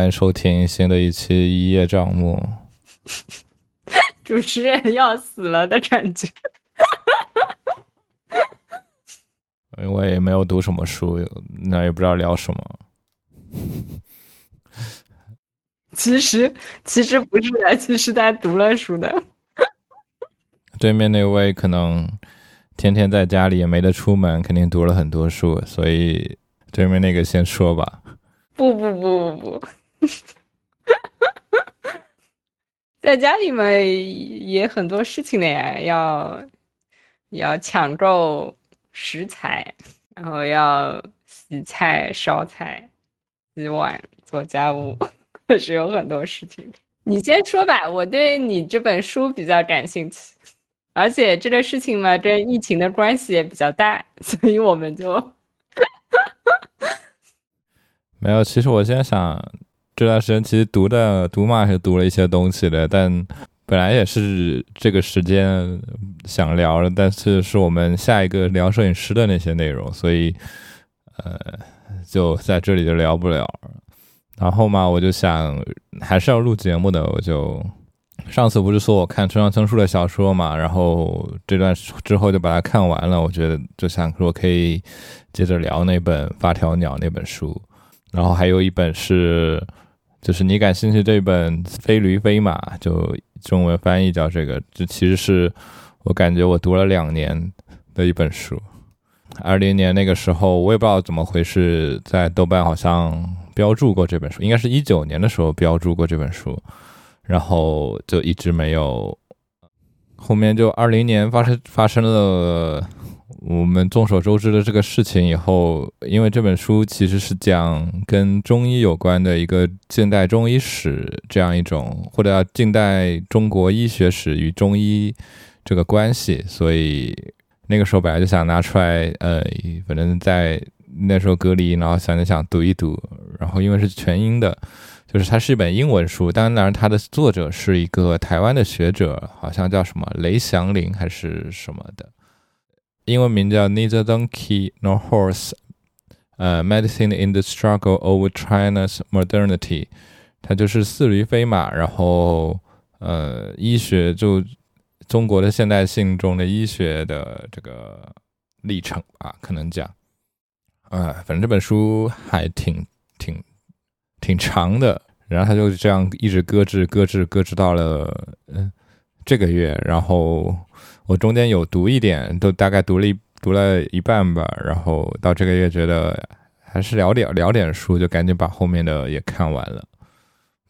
欢迎收听新的一期《一叶障目》。主持人要死了的感觉。因为也没有读什么书，那也不知道聊什么。其实，其实不是的，其实他读了书的。对面那位可能天天在家里也没得出门，肯定读了很多书，所以对面那个先说吧。不不不不不，在家里嘛也很多事情的呀，要要抢购食材，然后要洗菜、烧菜、洗碗、做家务，确实有很多事情。你先说吧，我对你这本书比较感兴趣。而且这个事情嘛，跟疫情的关系也比较大，所以我们就 没有。其实我现在想，这段时间其实读的读嘛是读了一些东西的，但本来也是这个时间想聊的，但是是我们下一个聊摄影师的那些内容，所以呃，就在这里就聊不了。然后嘛，我就想还是要录节目的，我就。上次不是说我看村上春树的小说嘛，然后这段之后就把它看完了。我觉得就想说可以接着聊那本《发条鸟》那本书，然后还有一本是，就是你感兴趣这本《飞驴飞马》，就中文翻译叫这个。这其实是我感觉我读了两年的一本书。二零年那个时候，我也不知道怎么回事，在豆瓣好像标注过这本书，应该是一九年的时候标注过这本书。然后就一直没有，后面就二零年发生发生了我们众所周知的这个事情以后，因为这本书其实是讲跟中医有关的一个近代中医史这样一种，或者叫近代中国医学史与中医这个关系，所以那个时候本来就想拿出来，呃，反正在那时候隔离，然后想着想读一读，然后因为是全英的。就是它是一本英文书，当然，它的作者是一个台湾的学者，好像叫什么雷祥林还是什么的，英文名叫 Neither Donkey Nor Horse，呃，Medicine in the Struggle Over China's Modernity，它就是似驴非马，然后呃，医学就中国的现代性中的医学的这个历程啊，可能讲，啊，反正这本书还挺挺。挺长的，然后他就这样一直搁置、搁置、搁置到了嗯这个月。然后我中间有读一点，都大概读了一读了一半吧。然后到这个月觉得还是聊点聊点书，就赶紧把后面的也看完了。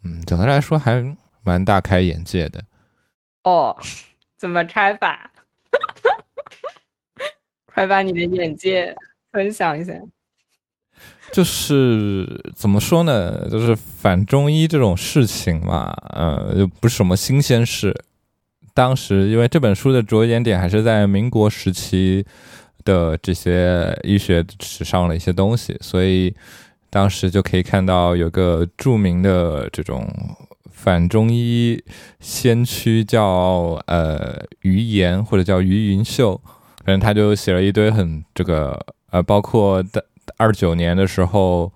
嗯，总的来说还蛮大开眼界的。哦，怎么拆法？快把你的眼界分享一下。就是怎么说呢？就是反中医这种事情嘛，呃，又不是什么新鲜事。当时因为这本书的着眼点还是在民国时期的这些医学史上的一些东西，所以当时就可以看到有个著名的这种反中医先驱叫呃余言或者叫余云秀，反正他就写了一堆很这个呃，包括的。二九年的时候，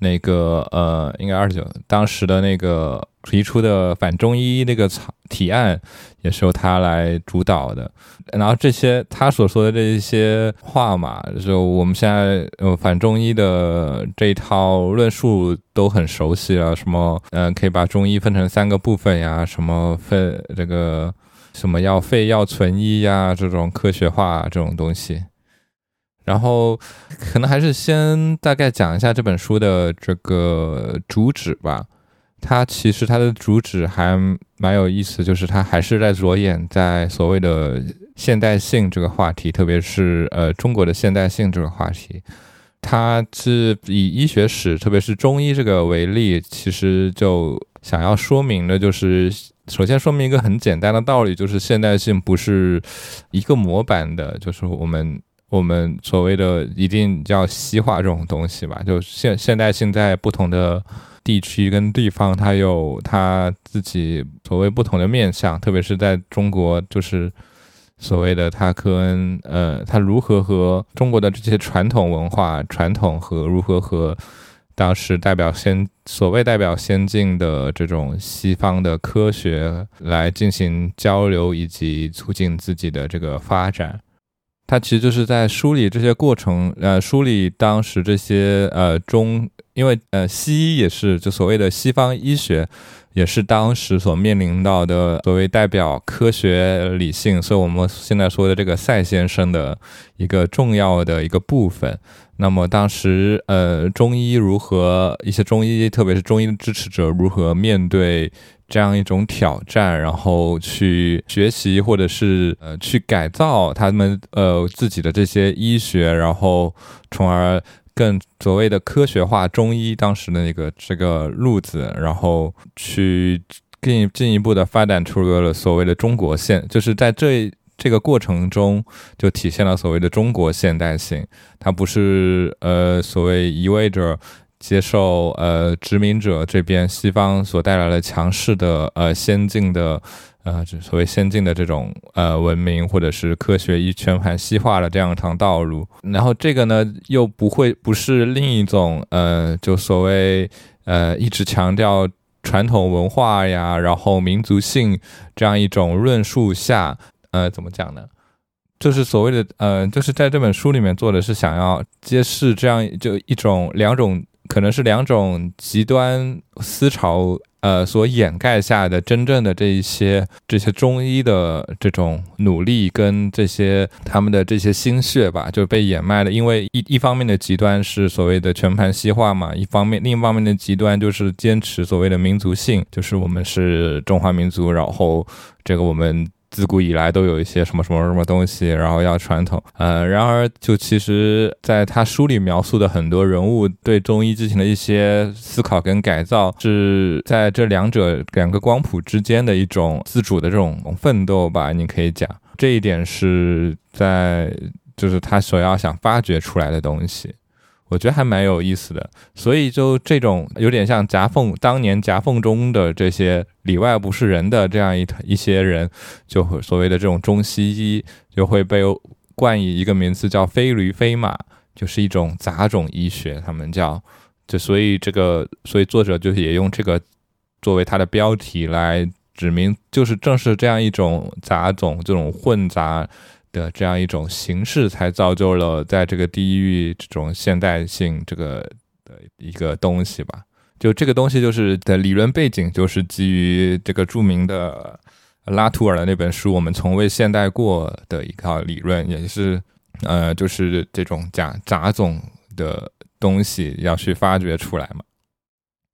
那个呃，应该二十九，当时的那个提出的反中医那个草提案，也是由他来主导的。然后这些他所说的这一些话嘛，就我们现在呃反中医的这一套论述都很熟悉了。什么嗯，可以把中医分成三个部分呀？什么分这个什么要废药存医呀？这种科学化这种东西。然后，可能还是先大概讲一下这本书的这个主旨吧。它其实它的主旨还蛮有意思，就是它还是在着眼在所谓的现代性这个话题，特别是呃中国的现代性这个话题。它是以医学史，特别是中医这个为例，其实就想要说明的，就是首先说明一个很简单的道理，就是现代性不是一个模板的，就是我们。我们所谓的一定叫西化这种东西吧，就现现代性在不同的地区跟地方，它有它自己所谓不同的面相，特别是在中国，就是所谓的它跟呃，它如何和中国的这些传统文化、传统和如何和当时代表先所谓代表先进的这种西方的科学来进行交流以及促进自己的这个发展。他其实就是在梳理这些过程，呃，梳理当时这些呃中，因为呃西医也是就所谓的西方医学，也是当时所面临到的所谓代表科学理性，所以我们现在说的这个赛先生的一个重要的一个部分。那么当时，呃，中医如何一些中医，特别是中医的支持者如何面对这样一种挑战，然后去学习或者是呃去改造他们呃自己的这些医学，然后从而更所谓的科学化中医当时的那个这个路子，然后去更进一步的发展出了所谓的中国现，就是在这。这个过程中就体现了所谓的中国现代性，它不是呃所谓一味着接受呃殖民者这边西方所带来的强势的呃先进的呃所谓先进的这种呃文明或者是科学一全盘西化的这样一条道路，然后这个呢又不会不是另一种呃就所谓呃一直强调传统文化呀，然后民族性这样一种论述下。呃，怎么讲呢？就是所谓的呃，就是在这本书里面做的是想要揭示这样就一种两种可能是两种极端思潮呃所掩盖下的真正的这一些这些中医的这种努力跟这些他们的这些心血吧，就被掩埋了。因为一一方面的极端是所谓的全盘西化嘛，一方面另一方面的极端就是坚持所谓的民族性，就是我们是中华民族，然后这个我们。自古以来都有一些什么什么什么东西，然后要传统。呃，然而就其实，在他书里描述的很多人物对中医进行的一些思考跟改造，是在这两者两个光谱之间的一种自主的这种奋斗吧。你可以讲这一点是在就是他所要想发掘出来的东西。我觉得还蛮有意思的，所以就这种有点像夹缝，当年夹缝中的这些里外不是人的这样一一些人，就所谓的这种中西医就会被冠以一个名字叫“非驴非马”，就是一种杂种医学，他们叫，就所以这个，所以作者就是也用这个作为他的标题来指明，就是正是这样一种杂种，这种混杂。的这样一种形式，才造就了在这个地域这种现代性这个的一个东西吧。就这个东西，就是的理论背景，就是基于这个著名的拉图尔的那本书《我们从未现代过》的一套理论，也是呃，就是这种假杂种的东西要去发掘出来嘛。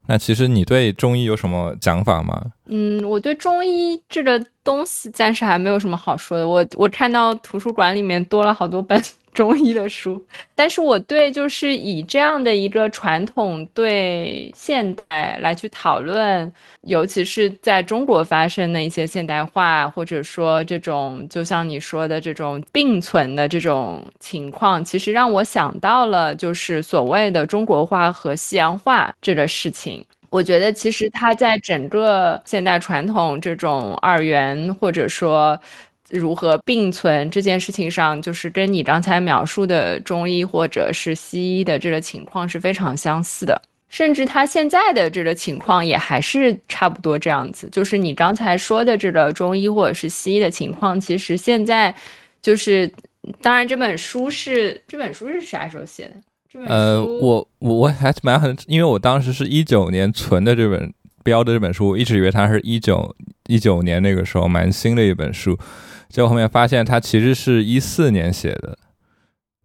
那其实你对中医有什么讲法吗？嗯，我对中医这个东西暂时还没有什么好说的。我我看到图书馆里面多了好多本。中医的书，但是我对就是以这样的一个传统对现代来去讨论，尤其是在中国发生的一些现代化，或者说这种就像你说的这种并存的这种情况，其实让我想到了就是所谓的中国化和西洋化这个事情。我觉得其实它在整个现代传统这种二元或者说。如何并存这件事情上，就是跟你刚才描述的中医或者是西医的这个情况是非常相似的，甚至他现在的这个情况也还是差不多这样子。就是你刚才说的这个中医或者是西医的情况，其实现在就是，当然这本书是这本书是啥时候写的？呃，我我我还蛮很，因为我当时是一九年存的这本标的这本书，我一直以为它是一九一九年那个时候蛮新的一本书。结果后面发现他其实是一四年写的，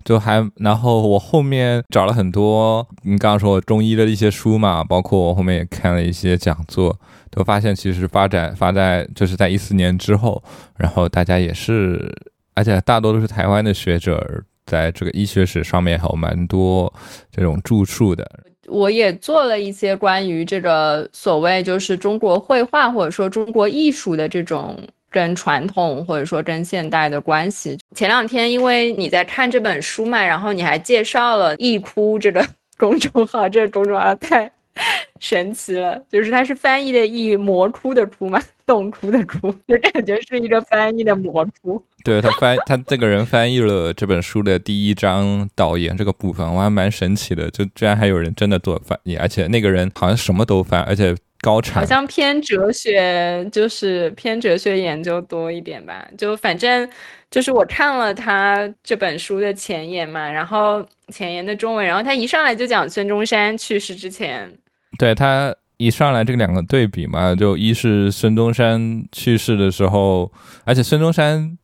就还然后我后面找了很多你刚刚说中医的一些书嘛，包括我后面也看了一些讲座，都发现其实发展发在就是在一四年之后，然后大家也是，而且大多都是台湾的学者，在这个医学史上面还有蛮多这种著述的。我也做了一些关于这个所谓就是中国绘画或者说中国艺术的这种。跟传统或者说跟现代的关系。前两天因为你在看这本书嘛，然后你还介绍了易哭这个 公众号，这个公众号太 神奇了，就是它是翻译的易魔窟的窟嘛，送出的哭，就感觉是一个翻译的魔出。对他翻，他这个人翻译了这本书的第一章导言这个部分，我还蛮神奇的，就居然还有人真的做翻译，而且那个人好像什么都翻，而且。高产好像偏哲学，就是偏哲学研究多一点吧。就反正就是我看了他这本书的前言嘛，然后前言的中文，然后他一上来就讲孙中山去世之前，对他一上来这两个对比嘛，就一是孙中山去世的时候，而且孙中山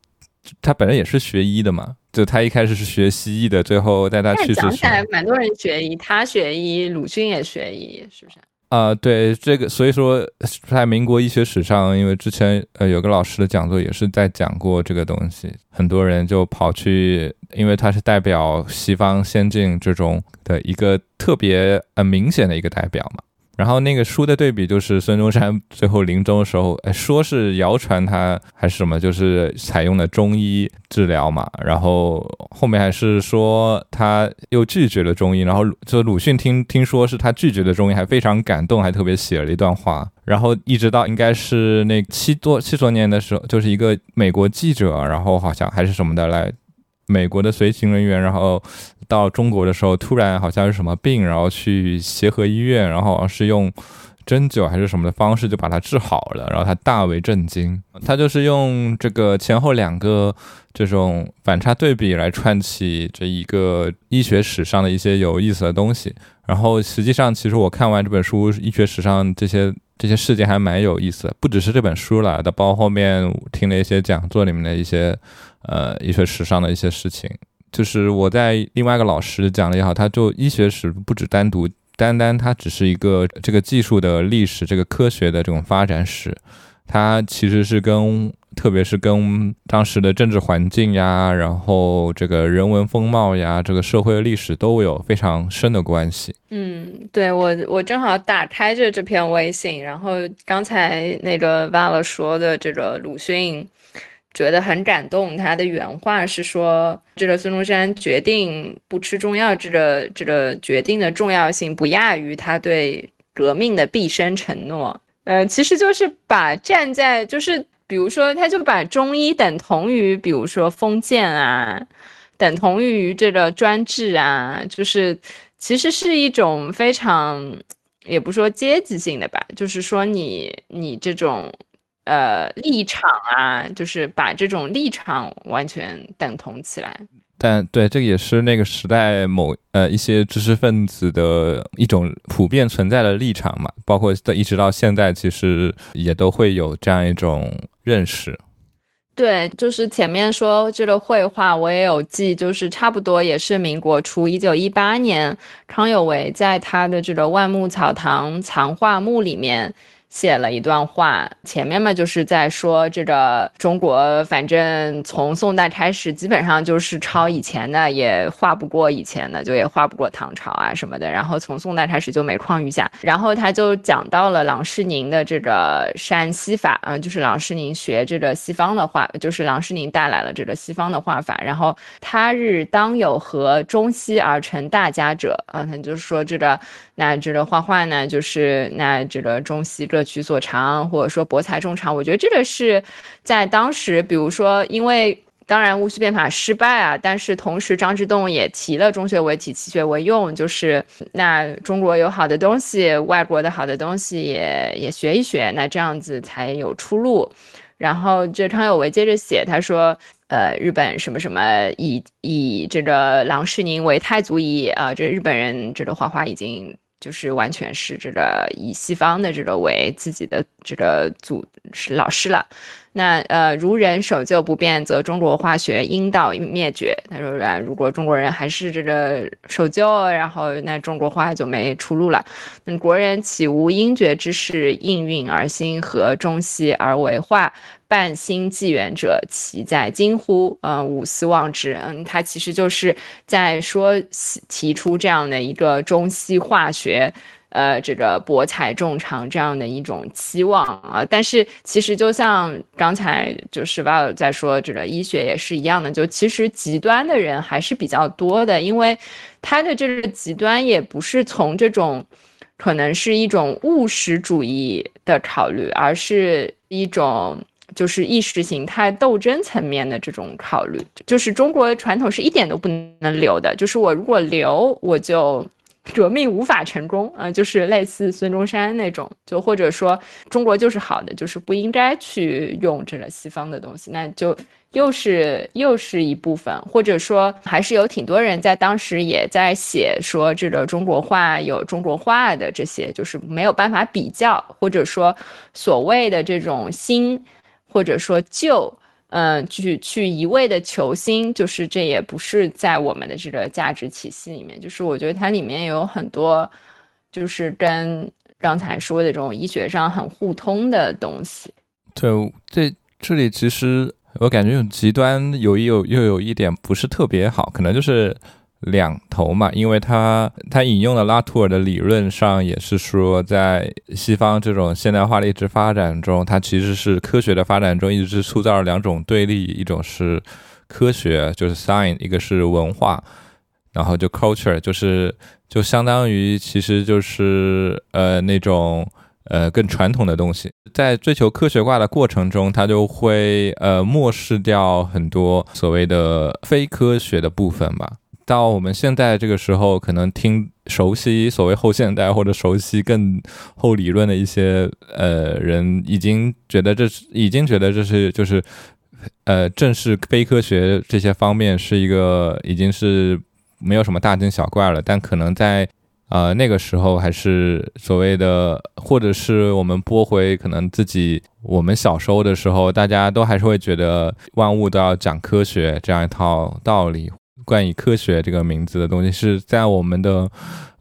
他本人也是学医的嘛，就他一开始是学西医的，最后带他去世讲起来蛮多人学医，他学医，鲁迅也学医，是不是？啊，对这个，所以说在民国医学史上，因为之前呃有个老师的讲座也是在讲过这个东西，很多人就跑去，因为他是代表西方先进这种的一个特别呃明显的一个代表嘛。然后那个书的对比就是孙中山最后临终的时候，哎，说是谣传他还是什么，就是采用了中医治疗嘛。然后后面还是说他又拒绝了中医，然后就鲁迅听听说是他拒绝了中医，还非常感动，还特别写了一段话。然后一直到应该是那七多七多年的时候，就是一个美国记者，然后好像还是什么的来。美国的随行人员，然后到中国的时候，突然好像是什么病，然后去协和医院，然后好像是用针灸还是什么的方式就把他治好了，然后他大为震惊。他就是用这个前后两个这种反差对比来串起这一个医学史上的一些有意思的东西。然后实际上，其实我看完这本书，医学史上这些这些事件还蛮有意思的，不只是这本书了，的包括后面听了一些讲座里面的一些。呃，医学史上的一些事情，就是我在另外一个老师讲的也好，他就医学史不止单独单单它只是一个这个技术的历史，这个科学的这种发展史，它其实是跟特别是跟当时的政治环境呀，然后这个人文风貌呀，这个社会历史都有非常深的关系。嗯，对我我正好打开着这篇微信，然后刚才那个忘了说的这个鲁迅。觉得很感动。他的原话是说：“这个孙中山决定不吃中药，这个这个决定的重要性不亚于他对革命的毕生承诺。”呃，其实就是把站在，就是比如说，他就把中医等同于，比如说封建啊，等同于这个专制啊，就是其实是一种非常，也不说阶级性的吧，就是说你你这种。呃，立场啊，就是把这种立场完全等同起来。但对，这个也是那个时代某呃一些知识分子的一种普遍存在的立场嘛，包括一直到现在，其实也都会有这样一种认识。对，就是前面说这个绘画，我也有记，就是差不多也是民国初一九一八年，康有为在他的这个万木草堂藏画墓里面。写了一段话，前面嘛就是在说这个中国，反正从宋代开始，基本上就是抄以前的，也画不过以前的，就也画不过唐朝啊什么的。然后从宋代开始就每况愈下。然后他就讲到了郎世宁的这个山西法，啊，就是郎世宁学这个西方的画，就是郎世宁带来了这个西方的画法。然后他日当有合中西而成大家者，啊，他就是说这个。那这个画画呢，就是那这个中西各取所长，或者说博采众长。我觉得这个是在当时，比如说，因为当然戊戌变法失败啊，但是同时张之洞也提了中学为体，西学为用，就是那中国有好的东西，外国的好的东西也也学一学，那这样子才有出路。然后这康有为接着写，他说，呃，日本什么什么以以这个郎世宁为太祖以啊，这日本人这个画画已经。就是完全是这个以西方的这个为自己的这个组是老师了，那呃如人守旧不变，则中国化学应到灭绝。他说，如果中国人还是这个守旧，然后那中国化就没出路了。那国人岂无应绝之势，应运而兴，合中西而为化？半心纪元者，其在今乎？嗯，吾思望之。嗯，他其实就是在说提出这样的一个中西化学，呃，这个博采众长这样的一种期望啊。但是其实就像刚才就是 Val 在说，这个医学也是一样的，就其实极端的人还是比较多的，因为他的这个极端也不是从这种。可能是一种务实主义的考虑，而是一种就是意识形态斗争层面的这种考虑，就是中国传统是一点都不能留的，就是我如果留，我就。革命无法成功啊，就是类似孙中山那种，就或者说中国就是好的，就是不应该去用这个西方的东西，那就又是又是一部分，或者说还是有挺多人在当时也在写说这个中国话有中国话的这些，就是没有办法比较，或者说所谓的这种新，或者说旧。嗯，去去一味的求新，就是这也不是在我们的这个价值体系里面。就是我觉得它里面有很多，就是跟刚才说的这种医学上很互通的东西。对，这这里其实我感觉有极端，有有又有一点不是特别好，可能就是。两头嘛，因为他他引用了拉图尔的理论上也是说，在西方这种现代化的一直发展中，它其实是科学的发展中一直是塑造了两种对立，一种是科学，就是 science，一个是文化，然后就 culture，就是就相当于其实就是呃那种呃更传统的东西，在追求科学化的过程中，它就会呃漠视掉很多所谓的非科学的部分吧。到我们现在这个时候，可能听熟悉所谓后现代或者熟悉更后理论的一些呃人，已经觉得这是已经觉得这是就是呃正是非科学这些方面是一个已经是没有什么大惊小怪了。但可能在呃那个时候，还是所谓的，或者是我们拨回可能自己我们小时候的时候，大家都还是会觉得万物都要讲科学这样一套道理。关于科学这个名字的东西，是在我们的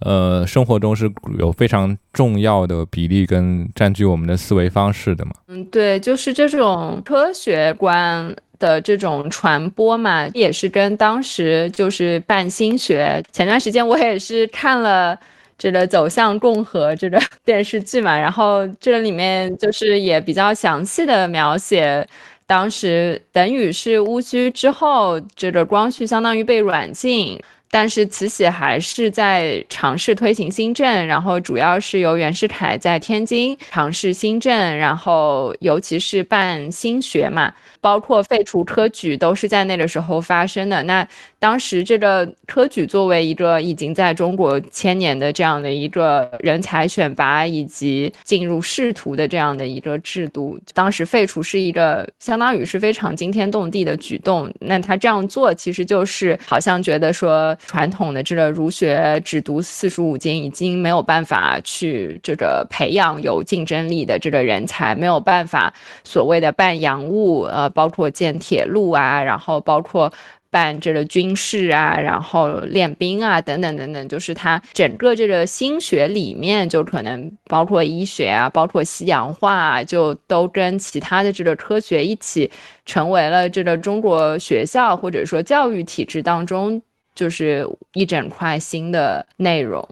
呃生活中是有非常重要的比例跟占据我们的思维方式的嘛？嗯，对，就是这种科学观的这种传播嘛，也是跟当时就是办新学。前段时间我也是看了这个《走向共和》这个电视剧嘛，然后这里面就是也比较详细的描写。当时等于是戊戌之后，这个光绪相当于被软禁，但是慈禧还是在尝试推行新政，然后主要是由袁世凯在天津尝试新政，然后尤其是办新学嘛。包括废除科举都是在那个时候发生的。那当时这个科举作为一个已经在中国千年的这样的一个人才选拔以及进入仕途的这样的一个制度，当时废除是一个相当于是非常惊天动地的举动。那他这样做其实就是好像觉得说传统的这个儒学只读四书五经已经没有办法去这个培养有竞争力的这个人才，没有办法所谓的办洋务呃。包括建铁路啊，然后包括办这个军事啊，然后练兵啊，等等等等，就是它整个这个心学里面，就可能包括医学啊，包括西洋化，就都跟其他的这个科学一起成为了这个中国学校或者说教育体制当中，就是一整块新的内容。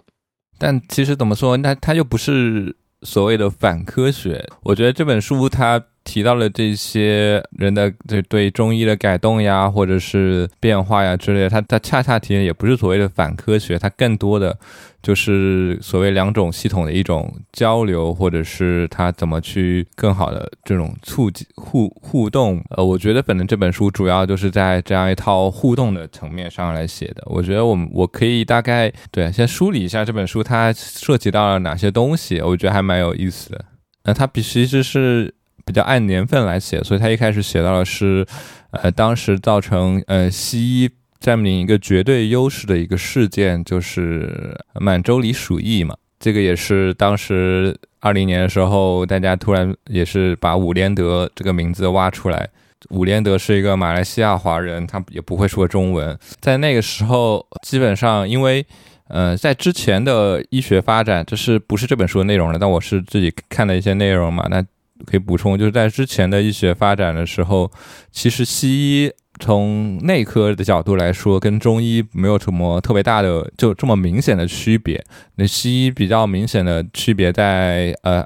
但其实怎么说，那它又不是所谓的反科学。我觉得这本书它。提到了这些人的对对中医的改动呀，或者是变化呀之类的，他他恰恰提的也不是所谓的反科学，它更多的就是所谓两种系统的一种交流，或者是他怎么去更好的这种促进互互动。呃，我觉得本正这本书主要就是在这样一套互动的层面上来写的。我觉得我们我可以大概对先梳理一下这本书它涉及到了哪些东西，我觉得还蛮有意思的。那它比其实是。比较按年份来写，所以他一开始写到的是，呃，当时造成呃西医占领一个绝对优势的一个事件，就是满洲里鼠疫嘛。这个也是当时二零年的时候，大家突然也是把伍连德这个名字挖出来。伍连德是一个马来西亚华人，他也不会说中文。在那个时候，基本上因为，呃，在之前的医学发展，这是不是这本书的内容了？但我是自己看的一些内容嘛，那。可以补充，就是在之前的医学发展的时候，其实西医从内科的角度来说，跟中医没有什么特别大的就这么明显的区别。那西医比较明显的区别在呃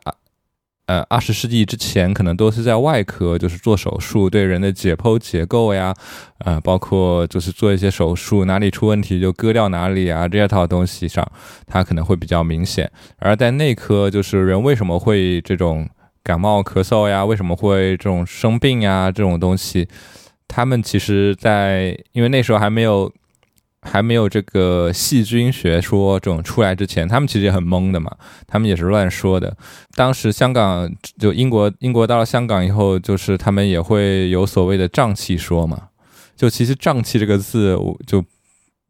呃二十世纪之前，可能都是在外科，就是做手术，对人的解剖结构呀，呃，包括就是做一些手术，哪里出问题就割掉哪里啊，这套东西上，它可能会比较明显。而在内科，就是人为什么会这种。感冒咳嗽呀，为什么会这种生病呀这种东西，他们其实，在因为那时候还没有。还没有这个细菌学说这种出来之前，他们其实也很懵的嘛，他们也是乱说的。当时香港就英国，英国到了香港以后，就是他们也会有所谓的胀气说嘛。就其实胀气这个字，就。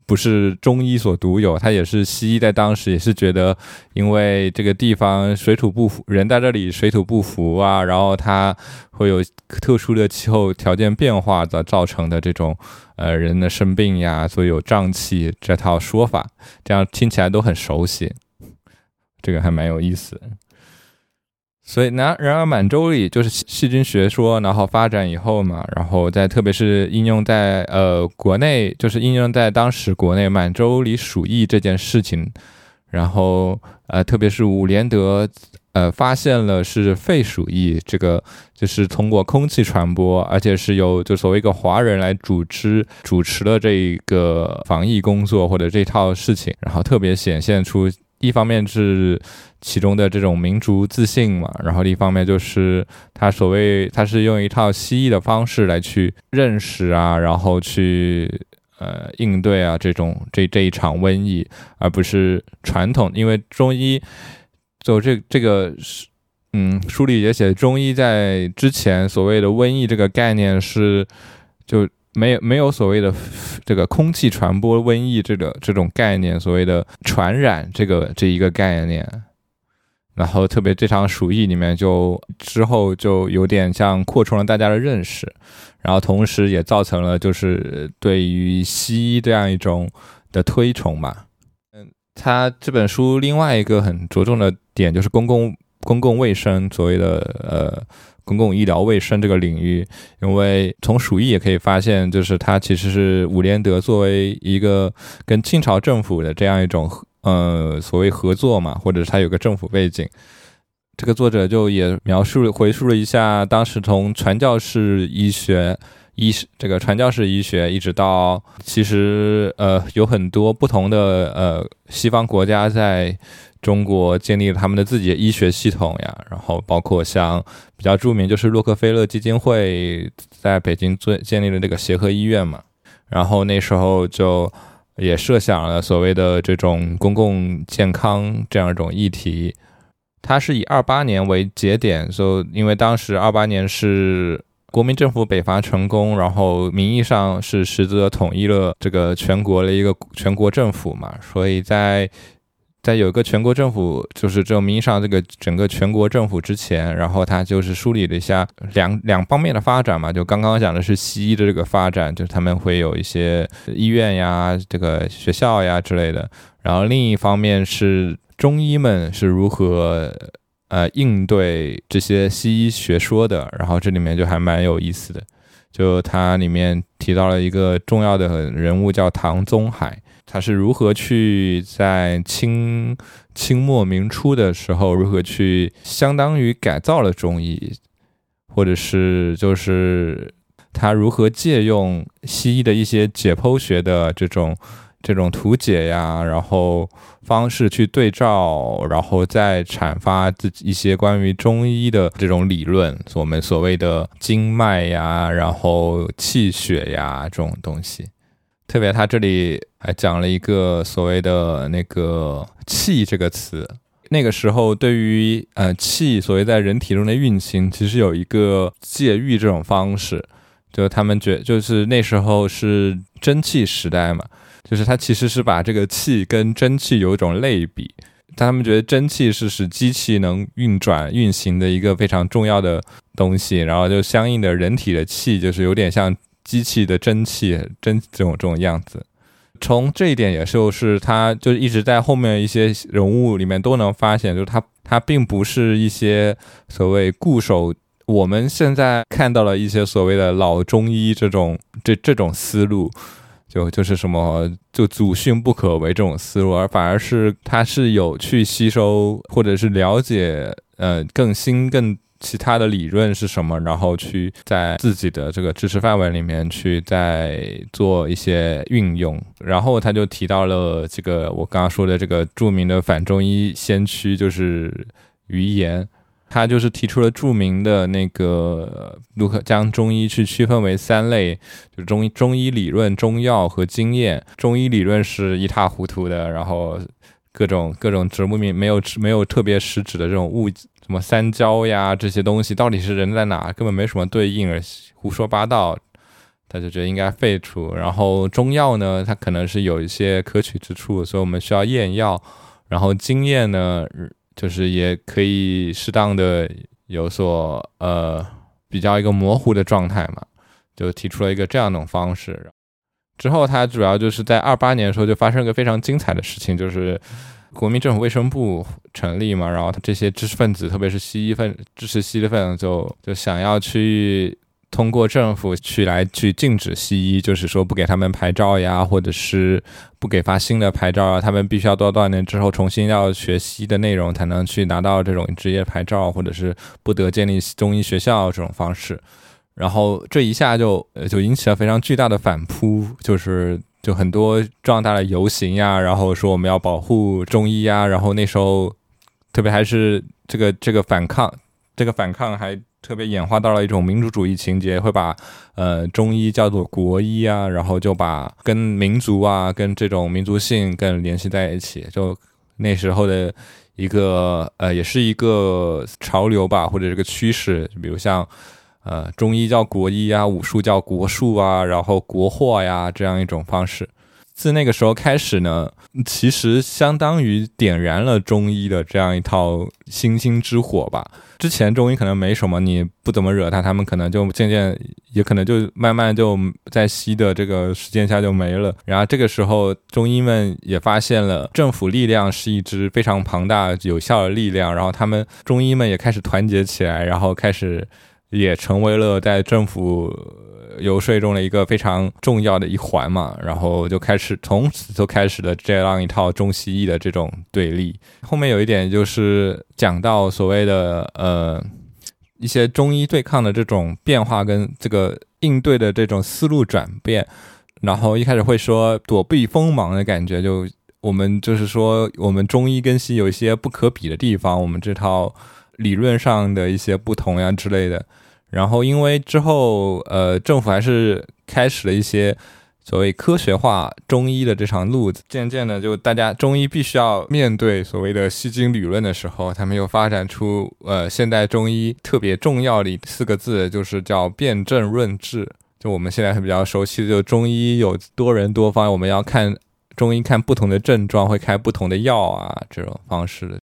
不是中医所独有，它也是西医在当时也是觉得，因为这个地方水土不服，人在这里水土不服啊，然后它会有特殊的气候条件变化的造成的这种，呃，人的生病呀，所以有胀气这套说法，这样听起来都很熟悉，这个还蛮有意思。所以，然然而满洲里就是细菌学说，然后发展以后嘛，然后在特别是应用在呃国内，就是应用在当时国内满洲里鼠疫这件事情，然后呃特别是伍连德呃发现了是肺鼠疫，这个就是通过空气传播，而且是由就所谓一个华人来主持主持了这一个防疫工作或者这套事情，然后特别显现出。一方面是其中的这种民族自信嘛，然后另一方面就是他所谓他是用一套西医的方式来去认识啊，然后去呃应对啊这种这这一场瘟疫，而不是传统，因为中医就这这个是嗯书里也写，中医在之前所谓的瘟疫这个概念是就。没有没有所谓的这个空气传播瘟疫这个这种概念，所谓的传染这个这一个概念，然后特别这场鼠疫里面就之后就有点像扩充了大家的认识，然后同时也造成了就是对于西医这样一种的推崇吧。嗯，他这本书另外一个很着重的点就是公共公共卫生所谓的呃。公共医疗卫生这个领域，因为从鼠疫也可以发现，就是它其实是伍连德作为一个跟清朝政府的这样一种呃所谓合作嘛，或者是他有个政府背景。这个作者就也描述回述了一下，当时从传教士医学医这个传教士医学，一直到其实呃有很多不同的呃西方国家在。中国建立了他们的自己的医学系统呀，然后包括像比较著名就是洛克菲勒基金会在北京做建立了这个协和医院嘛，然后那时候就也设想了所谓的这种公共健康这样一种议题，它是以二八年为节点，就因为当时二八年是国民政府北伐成功，然后名义上是实则统一了这个全国的一个全国政府嘛，所以在。在有一个全国政府，就是这种名义上这个整个全国政府之前，然后他就是梳理了一下两两方面的发展嘛，就刚刚讲的是西医的这个发展，就是他们会有一些医院呀、这个学校呀之类的，然后另一方面是中医们是如何呃应对这些西医学说的，然后这里面就还蛮有意思的，就它里面提到了一个重要的人物叫唐宗海。他是如何去在清清末明初的时候，如何去相当于改造了中医，或者是就是他如何借用西医的一些解剖学的这种这种图解呀，然后方式去对照，然后再阐发自己一些关于中医的这种理论，我们所谓的经脉呀，然后气血呀这种东西。特别他这里还讲了一个所谓的那个气这个词，那个时候对于呃气所谓在人体中的运行，其实有一个借喻这种方式，就他们觉就是那时候是蒸汽时代嘛，就是他其实是把这个气跟蒸汽有一种类比，他们觉得蒸汽是使机器能运转运行的一个非常重要的东西，然后就相应的人体的气就是有点像。机器的蒸汽蒸这种这种样子，从这一点也就是他就一直在后面一些人物里面都能发现，就是他他并不是一些所谓固守我们现在看到了一些所谓的老中医这种这这种思路，就就是什么就祖训不可为这种思路，而反而是他是有去吸收或者是了解呃更新更。其他的理论是什么？然后去在自己的这个知识范围里面去再做一些运用。然后他就提到了这个我刚刚说的这个著名的反中医先驱，就是余言。他就是提出了著名的那个如何将中医去区分为三类，就是中医中医理论、中药和经验。中医理论是一塌糊涂的，然后各种各种直不明没有没有特别实质的这种物，什么三焦呀这些东西，到底是人在哪，根本没什么对应，而胡说八道。他就觉得应该废除。然后中药呢，它可能是有一些可取之处，所以我们需要验药。然后经验呢？就是也可以适当的有所呃比较一个模糊的状态嘛，就提出了一个这样一种方式。之后他主要就是在二八年的时候就发生一个非常精彩的事情，就是国民政府卫生部成立嘛，然后他这些知识分子，特别是西医分支持西医分子，就就想要去。通过政府去来去禁止西医，就是说不给他们牌照呀，或者是不给发新的牌照啊，他们必须要多少年之后重新要学西医的内容才能去拿到这种职业牌照，或者是不得建立中医学校这种方式。然后这一下就就引起了非常巨大的反扑，就是就很多壮大的游行呀，然后说我们要保护中医呀，然后那时候特别还是这个这个反抗，这个反抗还。特别演化到了一种民主主义情节，会把呃中医叫做国医啊，然后就把跟民族啊、跟这种民族性更联系在一起。就那时候的一个呃，也是一个潮流吧，或者这个趋势。比如像呃中医叫国医啊，武术叫国术啊，然后国货呀这样一种方式。自那个时候开始呢，其实相当于点燃了中医的这样一套星星之火吧。之前中医可能没什么，你不怎么惹他，他们可能就渐渐，也可能就慢慢就在西的这个实践下就没了。然后这个时候，中医们也发现了政府力量是一支非常庞大有效的力量，然后他们中医们也开始团结起来，然后开始也成为了在政府。游说中的一个非常重要的一环嘛，然后就开始从此就开始了这样一套中西医的这种对立。后面有一点就是讲到所谓的呃一些中医对抗的这种变化跟这个应对的这种思路转变，然后一开始会说躲避锋芒的感觉，就我们就是说我们中医跟西有一些不可比的地方，我们这套理论上的一些不同呀之类的。然后，因为之后，呃，政府还是开始了一些所谓科学化中医的这场路子。渐渐的，就大家中医必须要面对所谓的西经理论的时候，他们又发展出呃现代中医特别重要的四个字，就是叫辨证论治。就我们现在是比较熟悉的，就中医有多人多方，我们要看中医看不同的症状，会开不同的药啊，这种方式。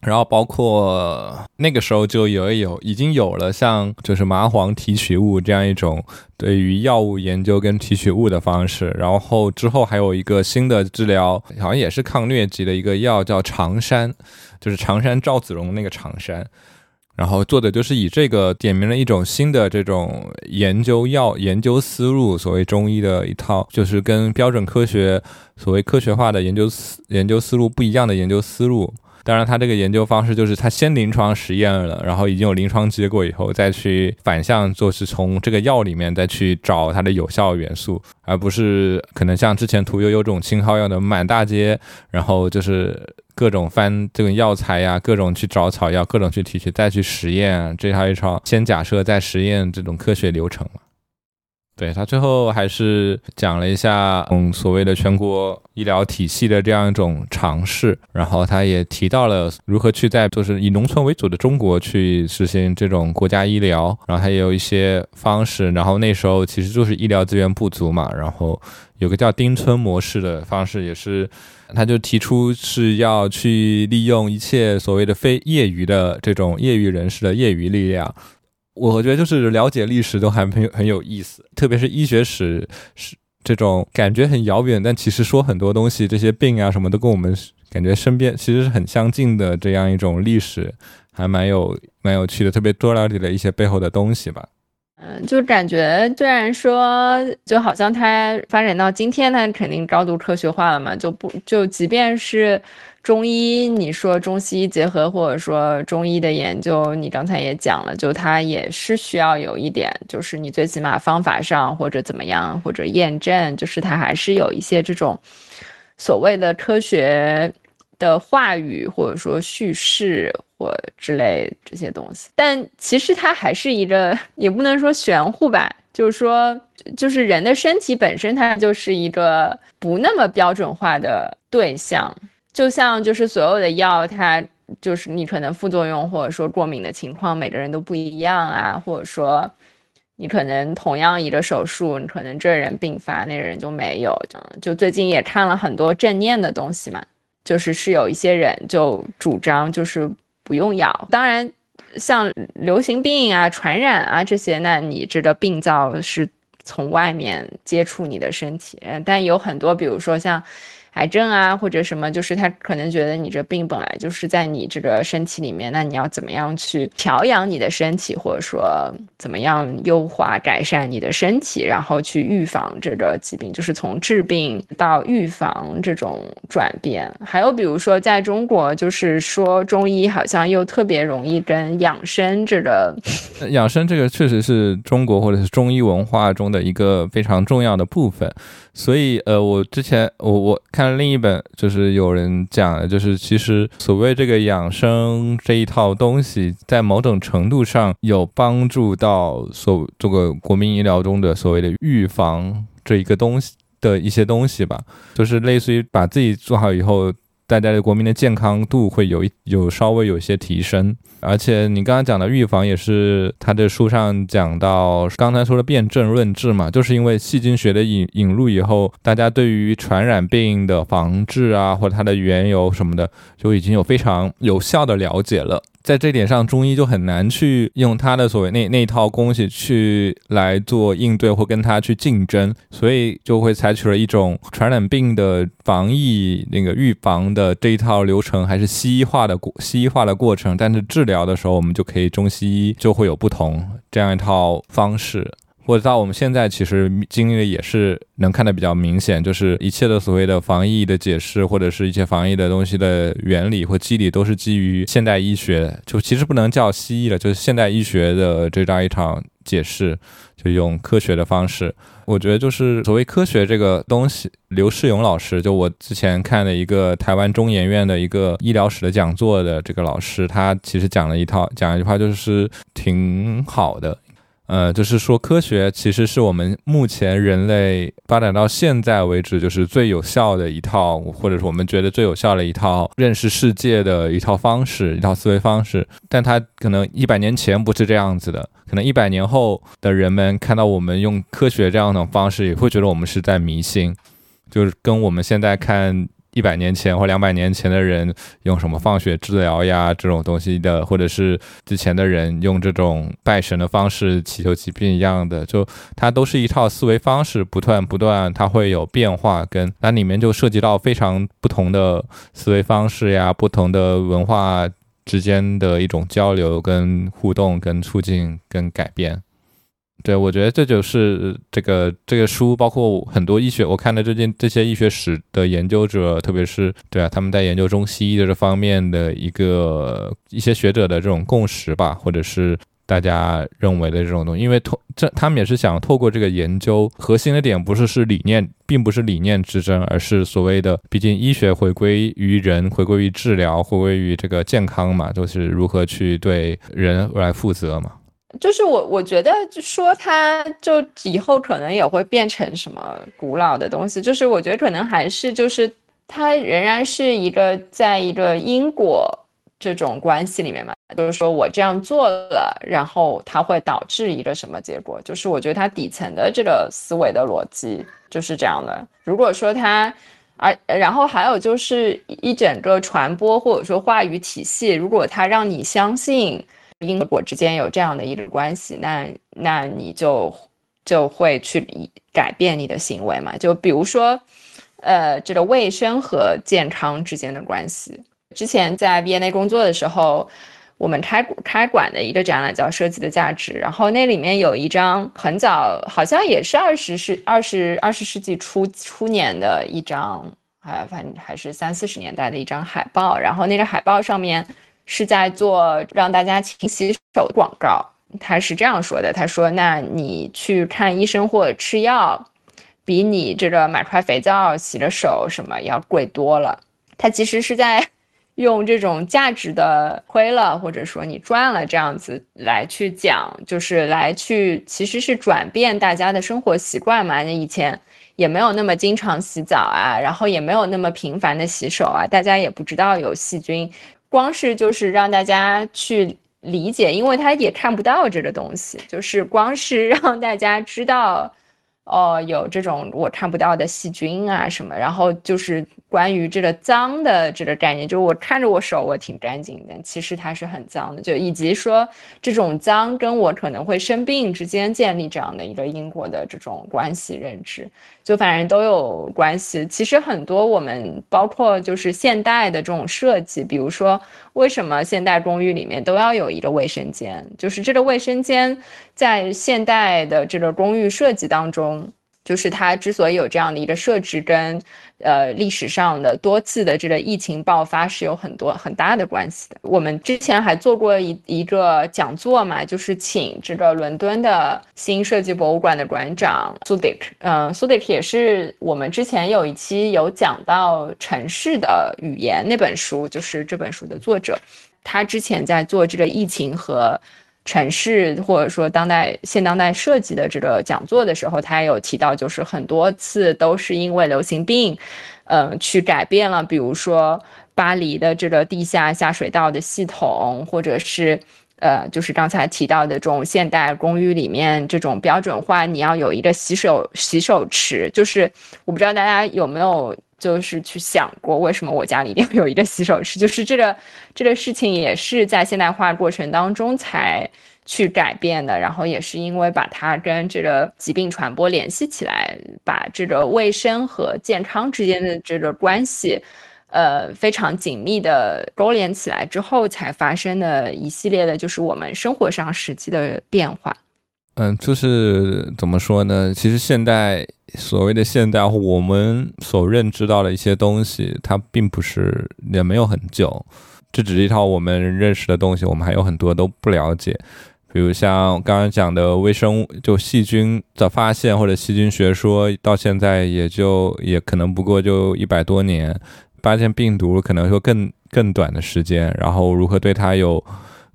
然后包括那个时候就有有已经有了像就是麻黄提取物这样一种对于药物研究跟提取物的方式，然后之后还有一个新的治疗，好像也是抗疟疾的一个药叫长山，就是常山赵子龙那个常山，然后做的就是以这个点明了一种新的这种研究药研究思路，所谓中医的一套就是跟标准科学所谓科学化的研究思研究思路不一样的研究思路。当然，他这个研究方式就是他先临床实验了，然后已经有临床结果以后，再去反向做，是从这个药里面再去找它的有效元素，而不是可能像之前屠呦呦这种青蒿药的满大街，然后就是各种翻这种药材呀，各种去找草药，各种去提取，再去实验，这套一套先假设再实验这种科学流程嘛。对他最后还是讲了一下，嗯，所谓的全国医疗体系的这样一种尝试，然后他也提到了如何去在就是以农村为主的中国去实行这种国家医疗，然后他也有一些方式，然后那时候其实就是医疗资源不足嘛，然后有个叫丁村模式的方式，也是他就提出是要去利用一切所谓的非业余的这种业余人士的业余力量。我觉得就是了解历史都还很有很有意思，特别是医学史是这种感觉很遥远，但其实说很多东西，这些病啊什么都跟我们感觉身边其实是很相近的这样一种历史，还蛮有蛮有趣的，特别多了解了一些背后的东西吧。嗯，就感觉虽然说就好像它发展到今天，它肯定高度科学化了嘛，就不就即便是。中医，你说中西医结合，或者说中医的研究，你刚才也讲了，就它也是需要有一点，就是你最起码方法上或者怎么样，或者验证，就是它还是有一些这种所谓的科学的话语或者说叙事或之类这些东西，但其实它还是一个，也不能说玄乎吧，就是说，就是人的身体本身它就是一个不那么标准化的对象，就像就是所有的药，它就是你可能副作用或者说过敏的情况，每个人都不一样啊，或者说你可能同样一个手术，你可能这人并发，那个人就没有，就最近也看了很多正念的东西嘛。就是是有一些人就主张就是不用药，当然像流行病啊、传染啊这些，那你这个病灶是从外面接触你的身体，但有很多，比如说像。癌症啊，或者什么，就是他可能觉得你这病本来就是在你这个身体里面，那你要怎么样去调养你的身体，或者说怎么样优化改善你的身体，然后去预防这个疾病，就是从治病到预防这种转变。还有比如说，在中国，就是说中医好像又特别容易跟养生这个，养生这个确实是中国或者是中医文化中的一个非常重要的部分。所以，呃，我之前我我看另一本，就是有人讲，就是其实所谓这个养生这一套东西，在某种程度上有帮助到所这个国民医疗中的所谓的预防这一个东西的一些东西吧，就是类似于把自己做好以后。大家的国民的健康度会有一有稍微有一些提升，而且你刚刚讲的预防也是他的书上讲到，刚才说的辨证论治嘛，就是因为细菌学的引引入以后，大家对于传染病的防治啊，或者它的缘由什么的，就已经有非常有效的了解了。在这点上，中医就很难去用他的所谓那那套东西去来做应对或跟他去竞争，所以就会采取了一种传染病的防疫那个预防的这一套流程，还是西医化的过西医化的过程。但是治疗的时候，我们就可以中西医就会有不同这样一套方式。或者到我们现在，其实经历的也是能看得比较明显，就是一切的所谓的防疫的解释，或者是一些防疫的东西的原理或机理，都是基于现代医学，就其实不能叫西医了，就是现代医学的这样一场解释，就用科学的方式。我觉得就是所谓科学这个东西，刘世勇老师，就我之前看的一个台湾中研院的一个医疗史的讲座的这个老师，他其实讲了一套，讲一句话，就是挺好的。呃，就是说，科学其实是我们目前人类发展到现在为止，就是最有效的一套，或者是我们觉得最有效的一套认识世界的一套方式，一套思维方式。但它可能一百年前不是这样子的，可能一百年后的人们看到我们用科学这样的方式，也会觉得我们是在迷信，就是跟我们现在看。一百年前或两百年前的人用什么放血治疗呀这种东西的，或者是之前的人用这种拜神的方式祈求疾病一样的，就它都是一套思维方式，不断不断，它会有变化，跟那里面就涉及到非常不同的思维方式呀，不同的文化之间的一种交流、跟互动、跟促进、跟改变。对，我觉得这就是这个这个书，包括很多医学，我看的这件这些医学史的研究者，特别是对啊，他们在研究中西医的这方面的一个一些学者的这种共识吧，或者是大家认为的这种东西，因为透这他们也是想透过这个研究，核心的点不是是理念，并不是理念之争，而是所谓的，毕竟医学回归于人，回归于治疗，回归于这个健康嘛，就是如何去对人来负责嘛。就是我，我觉得就说它就以后可能也会变成什么古老的东西。就是我觉得可能还是就是它仍然是一个在一个因果这种关系里面嘛。就是说我这样做了，然后它会导致一个什么结果？就是我觉得它底层的这个思维的逻辑就是这样的。如果说它，而然后还有就是一整个传播或者说话语体系，如果它让你相信。因果之间有这样的一个关系，那那你就就会去改变你的行为嘛？就比如说，呃，这个卫生和健康之间的关系。之前在 B N A 工作的时候，我们开开馆的一个展览叫“设计的价值”，然后那里面有一张很早，好像也是二十世二十二十世纪初初年的一张，啊，反正还是三四十年代的一张海报，然后那个海报上面。是在做让大家勤洗手广告，他是这样说的：“他说，那你去看医生或者吃药，比你这个买块肥皂洗了手什么要贵多了。”他其实是在用这种价值的亏了，或者说你赚了这样子来去讲，就是来去其实是转变大家的生活习惯嘛。那以前也没有那么经常洗澡啊，然后也没有那么频繁的洗手啊，大家也不知道有细菌，光是就是让大家去。理解，因为他也看不到这个东西，就是光是让大家知道。哦，有这种我看不到的细菌啊什么，然后就是关于这个脏的这个概念，就我看着我手我挺干净的，其实它是很脏的，就以及说这种脏跟我可能会生病之间建立这样的一个因果的这种关系认知，就反正都有关系。其实很多我们包括就是现代的这种设计，比如说为什么现代公寓里面都要有一个卫生间，就是这个卫生间。在现代的这个公寓设计当中，就是它之所以有这样的一个设置，跟呃历史上的多次的这个疫情爆发是有很多很大的关系的。我们之前还做过一一个讲座嘛，就是请这个伦敦的新设计博物馆的馆长苏迪克，嗯，苏迪克也是我们之前有一期有讲到城市的语言那本书，就是这本书的作者，他之前在做这个疫情和。城市或者说当代现当代设计的这个讲座的时候，他也有提到，就是很多次都是因为流行病，嗯，去改变了，比如说巴黎的这个地下下水道的系统，或者是呃，就是刚才提到的这种现代公寓里面这种标准化，你要有一个洗手洗手池，就是我不知道大家有没有。就是去想过为什么我家里一定要有一个洗手池，就是这个这个事情也是在现代化过程当中才去改变的，然后也是因为把它跟这个疾病传播联系起来，把这个卫生和健康之间的这个关系，呃，非常紧密的勾连起来之后，才发生的一系列的，就是我们生活上实际的变化。嗯，就是怎么说呢？其实现代所谓的现代，我们所认知到的一些东西，它并不是也没有很久，这只是一套我们认识的东西，我们还有很多都不了解。比如像刚刚讲的微生物，就细菌的发现或者细菌学说，到现在也就也可能不过就一百多年，发现病毒可能说更更短的时间，然后如何对它有。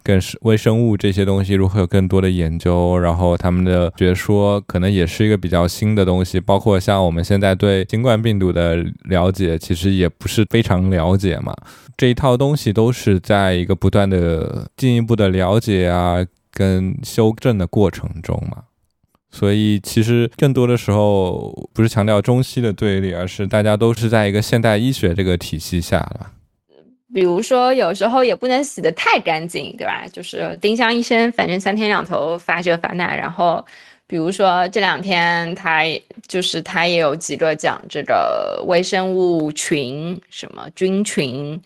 更是微生物这些东西如何有更多的研究，然后他们的学说可能也是一个比较新的东西，包括像我们现在对新冠病毒的了解，其实也不是非常了解嘛。这一套东西都是在一个不断的进一步的了解啊，跟修正的过程中嘛。所以其实更多的时候不是强调中西的对立，而是大家都是在一个现代医学这个体系下了。比如说，有时候也不能洗得太干净，对吧？就是丁香医生，反正三天两头发这发那。然后，比如说这两天他就是他也有几个讲这个微生物群，什么菌群，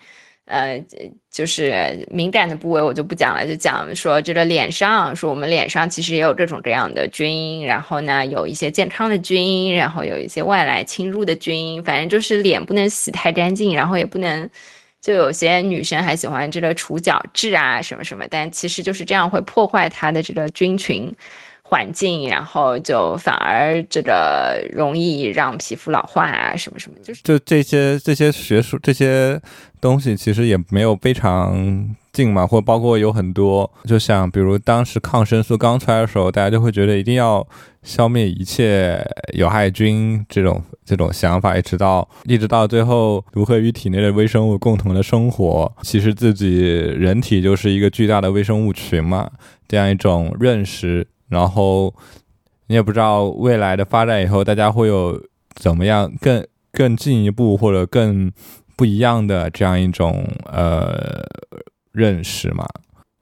呃，就是敏感的部位我就不讲了，就讲说这个脸上，说我们脸上其实也有各种各样的菌，然后呢有一些健康的菌，然后有一些外来侵入的菌，反正就是脸不能洗太干净，然后也不能。就有些女生还喜欢这个除角质啊什么什么，但其实就是这样会破坏它的这个菌群。环境，然后就反而这个容易让皮肤老化啊什么什么，就是就这些这些学术这些东西其实也没有非常。近嘛，或包括有很多，就像比如当时抗生素刚出来的时候，大家就会觉得一定要消灭一切有害菌这种这种想法，一直到一直到最后如何与体内的微生物共同的生活，其实自己人体就是一个巨大的微生物群嘛，这样一种认识，然后你也不知道未来的发展以后，大家会有怎么样更更进一步或者更不一样的这样一种呃。认识嘛，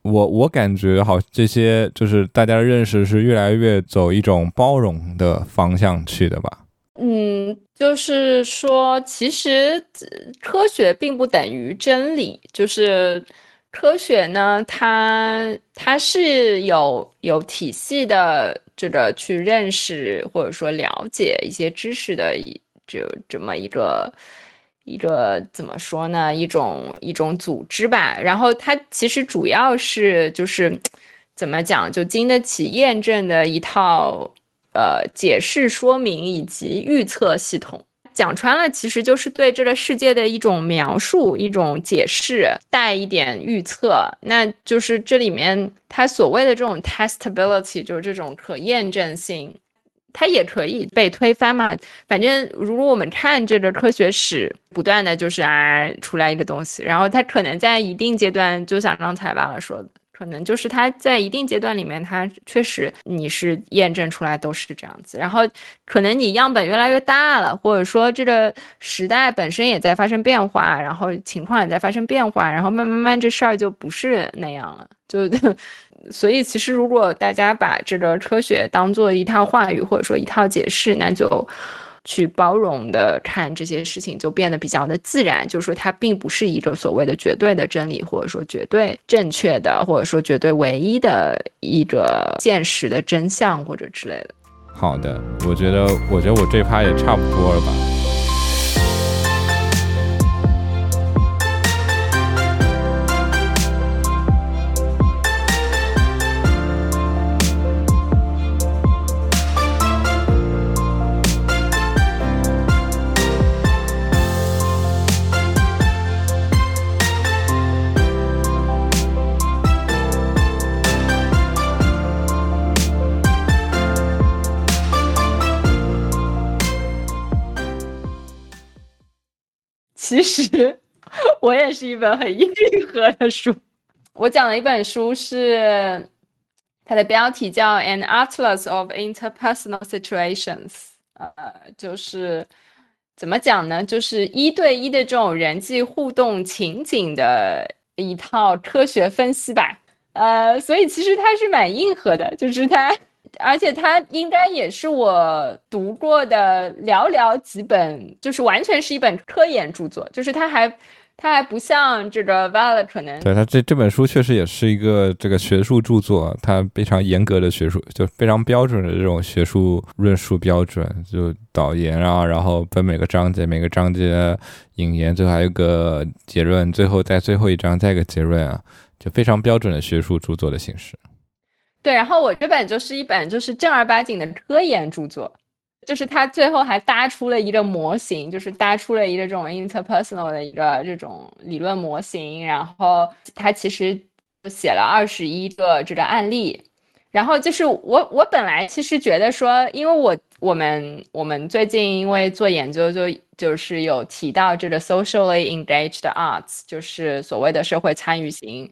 我我感觉好，这些就是大家的认识是越来越走一种包容的方向去的吧。嗯，就是说，其实科学并不等于真理，就是科学呢，它它是有有体系的这个去认识或者说了解一些知识的一，就这么一个。一个怎么说呢？一种一种组织吧。然后它其实主要是就是怎么讲，就经得起验证的一套呃解释说明以及预测系统。讲穿了，其实就是对这个世界的一种描述、一种解释，带一点预测。那就是这里面它所谓的这种 testability，就是这种可验证性，它也可以被推翻嘛。反正如果我们看这个科学史，不断的就是啊出来一个东西，然后它可能在一定阶段，就像刚才爸爸说的。可能就是它在一定阶段里面，它确实你是验证出来都是这样子。然后可能你样本越来越大了，或者说这个时代本身也在发生变化，然后情况也在发生变化，然后慢慢慢这事儿就不是那样了。就 所以其实如果大家把这个科学当做一套话语或者说一套解释，那就。去包容的看这些事情，就变得比较的自然。就是说，它并不是一个所谓的绝对的真理，或者说绝对正确的，或者说绝对唯一的一个现实的真相，或者之类的。好的，我觉得，我觉得我这趴也差不多了吧。其实 我也是一本很硬核的书。我讲的一本书是它的标题叫《An Atlas of Interpersonal Situations》，呃，就是怎么讲呢？就是一对一的这种人际互动情景的一套科学分析吧。呃，所以其实它是蛮硬核的，就是它。而且它应该也是我读过的寥寥几本，就是完全是一本科研著作。就是它还，它还不像这个 Violet 可能。对它这这本书确实也是一个这个学术著作，它非常严格的学术，就非常标准的这种学术论述标准，就导言啊，然后分每个章节，每个章节引言，最后还有个结论，最后在最后一章再一个结论啊，就非常标准的学术著作的形式。对，然后我这本就是一本就是正儿八经的科研著作，就是他最后还搭出了一个模型，就是搭出了一个这种 interpersonal 的一个这种理论模型，然后他其实写了二十一个这个案例，然后就是我我本来其实觉得说，因为我我们我们最近因为做研究就就是有提到这个 socially engaged arts，就是所谓的社会参与型。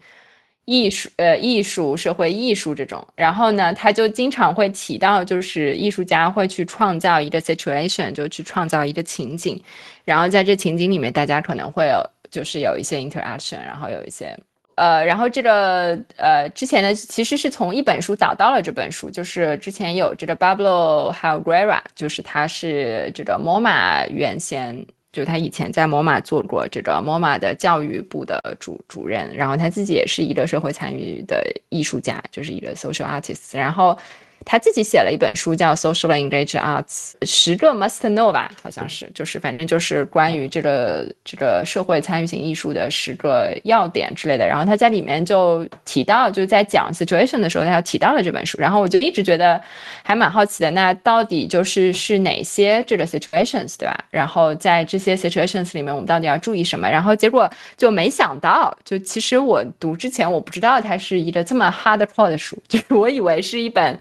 艺术，呃，艺术、社会艺术这种，然后呢，他就经常会提到，就是艺术家会去创造一个 situation，就去创造一个情景，然后在这情景里面，大家可能会有，就是有一些 interaction，然后有一些，呃，然后这个，呃，之前呢，其实是从一本书找到了这本书，就是之前有这个 Pablo Helguera，就是他是这个 MoMA 原先。就他以前在摩马做过这个摩马的教育部的主主任，然后他自己也是一个社会参与的艺术家，就是一个 social artist，然后。他自己写了一本书，叫《Social Engaged Arts》，十个 Must Know 吧，好像是，就是反正就是关于这个这个社会参与型艺术的十个要点之类的。然后他在里面就提到，就在讲 situation 的时候，他要提到了这本书。然后我就一直觉得还蛮好奇的，那到底就是是哪些这个 situations，对吧？然后在这些 situations 里面，我们到底要注意什么？然后结果就没想到，就其实我读之前我不知道它是一个这么 hardcore 的书，就是我以为是一本。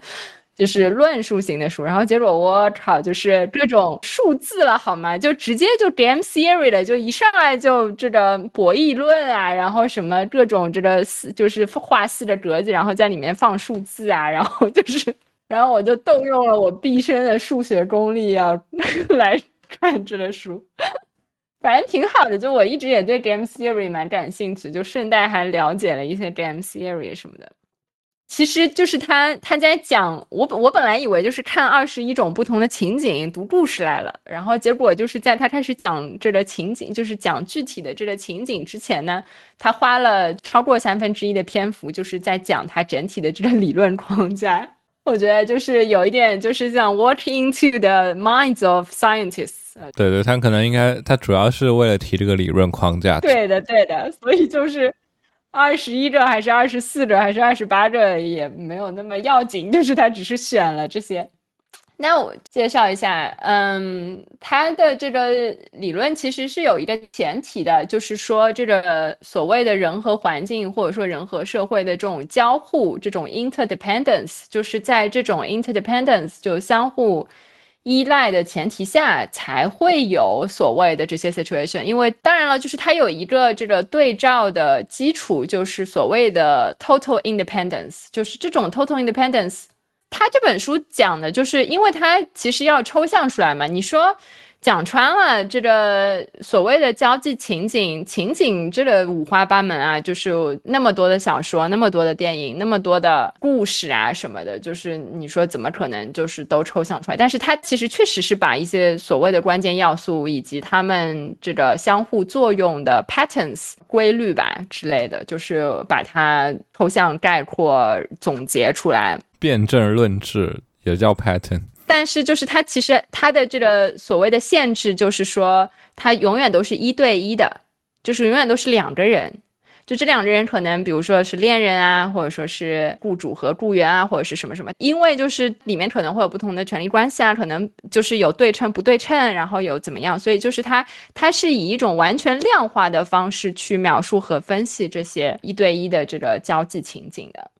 就是论述型的书，然后结果我靠，就是各种数字了，好吗？就直接就 game theory 的，就一上来就这个博弈论啊，然后什么各种这个四，就是画四个格子，然后在里面放数字啊，然后就是，然后我就动用了我毕生的数学功力啊，来看这个书，反正挺好的。就我一直也对 game theory 蛮感兴趣，就顺带还了解了一些 game theory 什么的。其实就是他他在讲我我本来以为就是看二十一种不同的情景读故事来了，然后结果就是在他开始讲这个情景，就是讲具体的这个情景之前呢，他花了超过三分之一的篇幅，就是在讲他整体的这个理论框架。我觉得就是有一点就是像 walk into the minds of scientists。对对，他可能应该他主要是为了提这个理论框架。对的对的，所以就是。二十一个还是二十四个还是二十八个也没有那么要紧，就是他只是选了这些。那我介绍一下，嗯，他的这个理论其实是有一个前提的，就是说这个所谓的人和环境或者说人和社会的这种交互，这种 interdependence，就是在这种 interdependence 就相互依赖的前提下，才会有所谓的这些 situation。因为当然了，就是它有一个这个对照的基础，就是所谓的 total independence，就是这种 total independence。它这本书讲的就是，因为它其实要抽象出来嘛。你说讲穿了，这个所谓的交际情景，情景这个五花八门啊，就是那么多的小说，那么多的电影，那么多的故事啊什么的，就是你说怎么可能就是都抽象出来？但是他其实确实是把一些所谓的关键要素以及他们这个相互作用的 patterns 规律吧之类的，就是把它抽象概括总结出来。辩证论治也叫 pattern，但是就是它其实它的这个所谓的限制就是说，它永远都是一对一的，就是永远都是两个人，就这两个人可能比如说是恋人啊，或者说是雇主和雇员啊，或者是什么什么，因为就是里面可能会有不同的权利关系啊，可能就是有对称不对称，然后有怎么样，所以就是它它是以一种完全量化的方式去描述和分析这些一对一的这个交际情景的。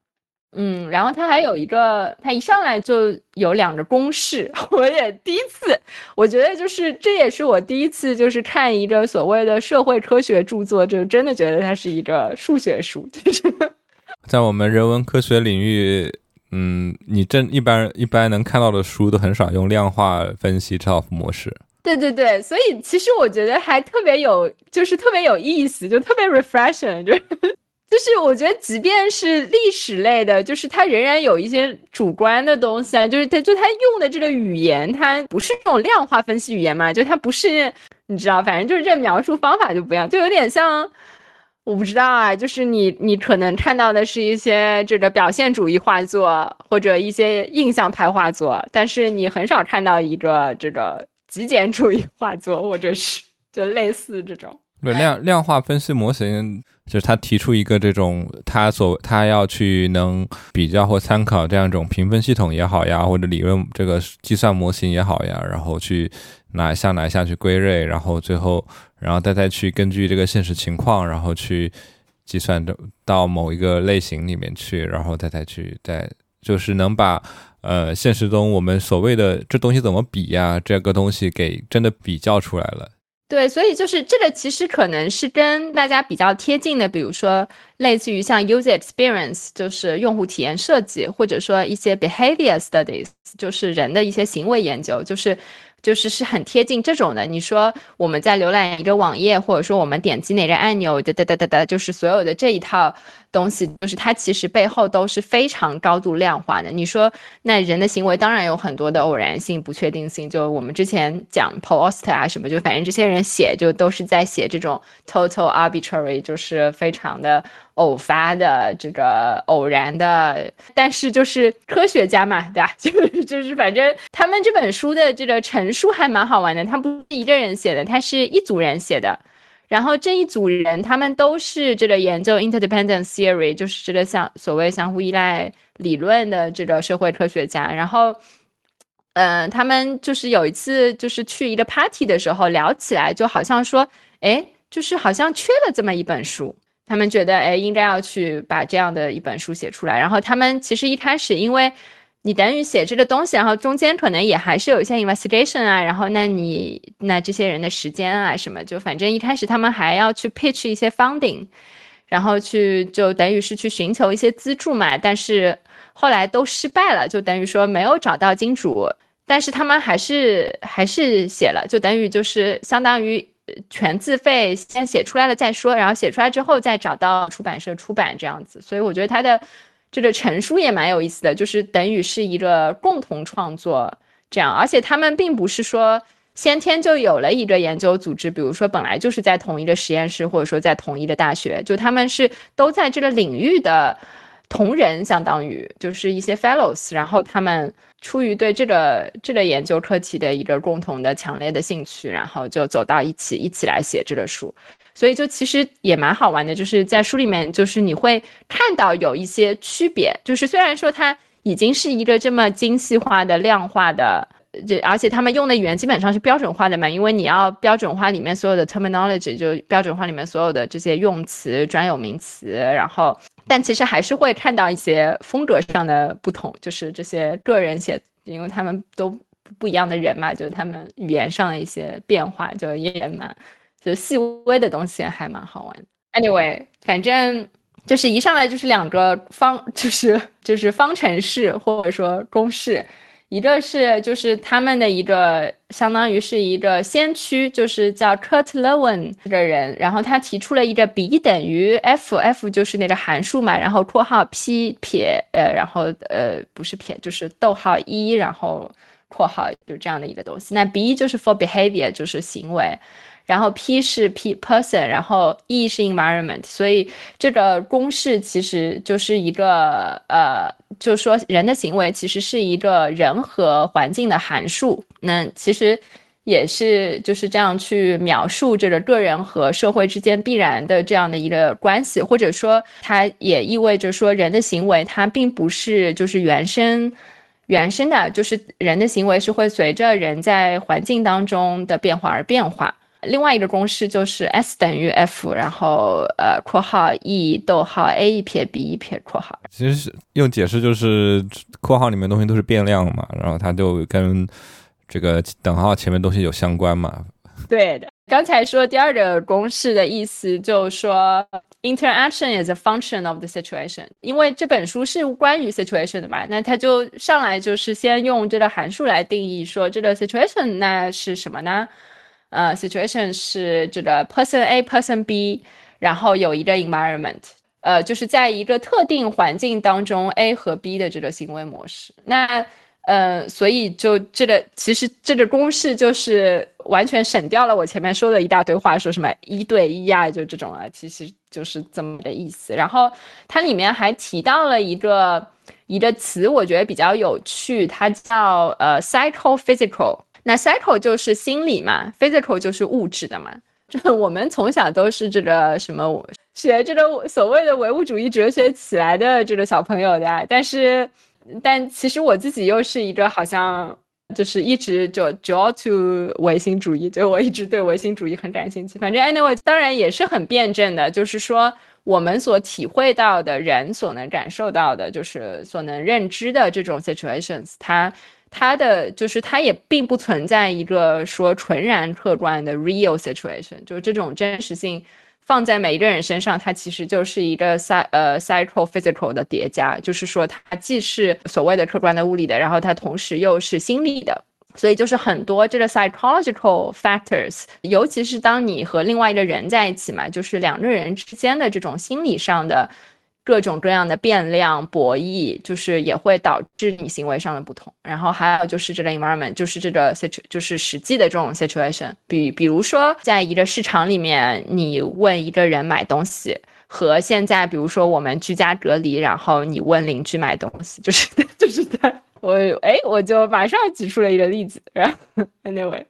嗯，然后他还有一个，他一上来就有两个公式，我也第一次，我觉得就是这也是我第一次就是看一个所谓的社会科学著作，就真的觉得它是一个数学书，就是 在我们人文科学领域，嗯，你真一般一般能看到的书都很少用量化分析这套模式。对对对，所以其实我觉得还特别有，就是特别有意思，就特别 refreshing，就。就是我觉得，即便是历史类的，就是它仍然有一些主观的东西啊。就是它，就它用的这个语言，它不是这种量化分析语言嘛？就它不是，你知道，反正就是这描述方法就不一样，就有点像，我不知道啊。就是你，你可能看到的是一些这个表现主义画作，或者一些印象派画作，但是你很少看到一个这个极简主义画作，或者是就类似这种。量量化分析模型就是他提出一个这种他所他要去能比较或参考这样一种评分系统也好呀，或者理论这个计算模型也好呀，然后去哪一项哪一项去归类，然后最后然后再再去根据这个现实情况，然后去计算到到某一个类型里面去，然后再再去再就是能把呃现实中我们所谓的这东西怎么比呀这个东西给真的比较出来了。对，所以就是这个，其实可能是跟大家比较贴近的，比如说类似于像 user experience，就是用户体验设计，或者说一些 behavior studies，就是人的一些行为研究，就是。就是是很贴近这种的。你说我们在浏览一个网页，或者说我们点击哪个按钮，哒哒哒哒哒，就是所有的这一套东西，就是它其实背后都是非常高度量化的。你说那人的行为当然有很多的偶然性、不确定性。就我们之前讲 post 啊什么，就反正这些人写就都是在写这种 total arbitrary，就是非常的。偶发的这个偶然的，但是就是科学家嘛，对吧？就 是就是，反正他们这本书的这个陈述还蛮好玩的。他不是一个人写的，他是一组人写的。然后这一组人，他们都是这个研究 interdependence theory，就是这个相所谓相互依赖理论的这个社会科学家。然后，嗯，他们就是有一次就是去一个 party 的时候聊起来，就好像说，哎，就是好像缺了这么一本书。他们觉得，哎，应该要去把这样的一本书写出来。然后他们其实一开始，因为你等于写这个东西，然后中间可能也还是有一些 investigation 啊，然后那你那这些人的时间啊什么，就反正一开始他们还要去 pitch 一些 funding，然后去就等于是去寻求一些资助嘛。但是后来都失败了，就等于说没有找到金主，但是他们还是还是写了，就等于就是相当于。全自费，先写出来了再说，然后写出来之后再找到出版社出版这样子，所以我觉得他的这个陈述也蛮有意思的，就是等于是一个共同创作这样，而且他们并不是说先天就有了一个研究组织，比如说本来就是在同一个实验室，或者说在同一个大学，就他们是都在这个领域的同仁，相当于就是一些 fellows，然后他们。出于对这个这个研究课题的一个共同的强烈的兴趣，然后就走到一起，一起来写这个书。所以就其实也蛮好玩的，就是在书里面，就是你会看到有一些区别，就是虽然说它已经是一个这么精细化的量化的，这而且他们用的语言基本上是标准化的嘛，因为你要标准化里面所有的 terminology，就标准化里面所有的这些用词、专有名词，然后但其实还是会看到一些风格上的不同，就是这些个人写，因为他们都不一样的人嘛，就是他们语言上的一些变化，就也蛮就细微的东西还蛮好玩。Anyway，反正。就是一上来就是两个方，就是就是方程式或者说公式，一个是就是他们的一个相当于是一个先驱，就是叫 Kurt Lewin 这个人，然后他提出了一个 b 等于 f，f 就是那个函数嘛，然后括号 p 撇呃，然后呃不是撇就是逗号一，然后括号就这样的一个东西。那 b 就是 for behavior，就是行为。然后 P 是 P person，然后 E 是 environment，所以这个公式其实就是一个呃，就说人的行为其实是一个人和环境的函数。那其实也是就是这样去描述这个个人和社会之间必然的这样的一个关系，或者说它也意味着说人的行为它并不是就是原生原生的，就是人的行为是会随着人在环境当中的变化而变化。另外一个公式就是 S 等于 F，然后呃括号 E 逗号 A 一撇 B 一撇括号。其实是用解释就是括号里面东西都是变量嘛，然后它就跟这个等号前面东西有相关嘛。对的，刚才说第二个公式的意思就是说 interaction is a function of the situation，因为这本书是关于 situation 的嘛，那它就上来就是先用这个函数来定义说这个 situation 那是什么呢？呃，situation 是这个 person A，person B，然后有一个 environment，呃，就是在一个特定环境当中，A 和 B 的这个行为模式。那呃，所以就这个其实这个公式就是完全省掉了我前面说的一大堆话，说什么一对一啊，就这种啊，其实就是这么的意思。然后它里面还提到了一个一个词，我觉得比较有趣，它叫呃 psychophysical。那 psycho 就是心理嘛，physical 就是物质的嘛。就我们从小都是这个什么学这个所谓的唯物主义哲学起来的这个小朋友的，但是，但其实我自己又是一个好像就是一直就 draw to 唯心主义，就我一直对唯心主义很感兴趣。反正 anyway，当然也是很辩证的，就是说我们所体会到的人所能感受到的，就是所能认知的这种 situations，它。它的就是它也并不存在一个说纯然客观的 real situation，就是这种真实性放在每一个人身上，它其实就是一个 psy 呃 psycho physical 的叠加，就是说它既是所谓的客观的物理的，然后它同时又是心理的，所以就是很多这个 psychological factors，尤其是当你和另外一个人在一起嘛，就是两个人之间的这种心理上的。各种各样的变量博弈，就是也会导致你行为上的不同。然后还有就是这个 environment，就是这个 situ，就是实际的这种 situation。比比如说，在一个市场里面，你问一个人买东西，和现在比如说我们居家隔离，然后你问邻居买东西，就是 就是在我哎，我就马上举出了一个例子。然后 anyway，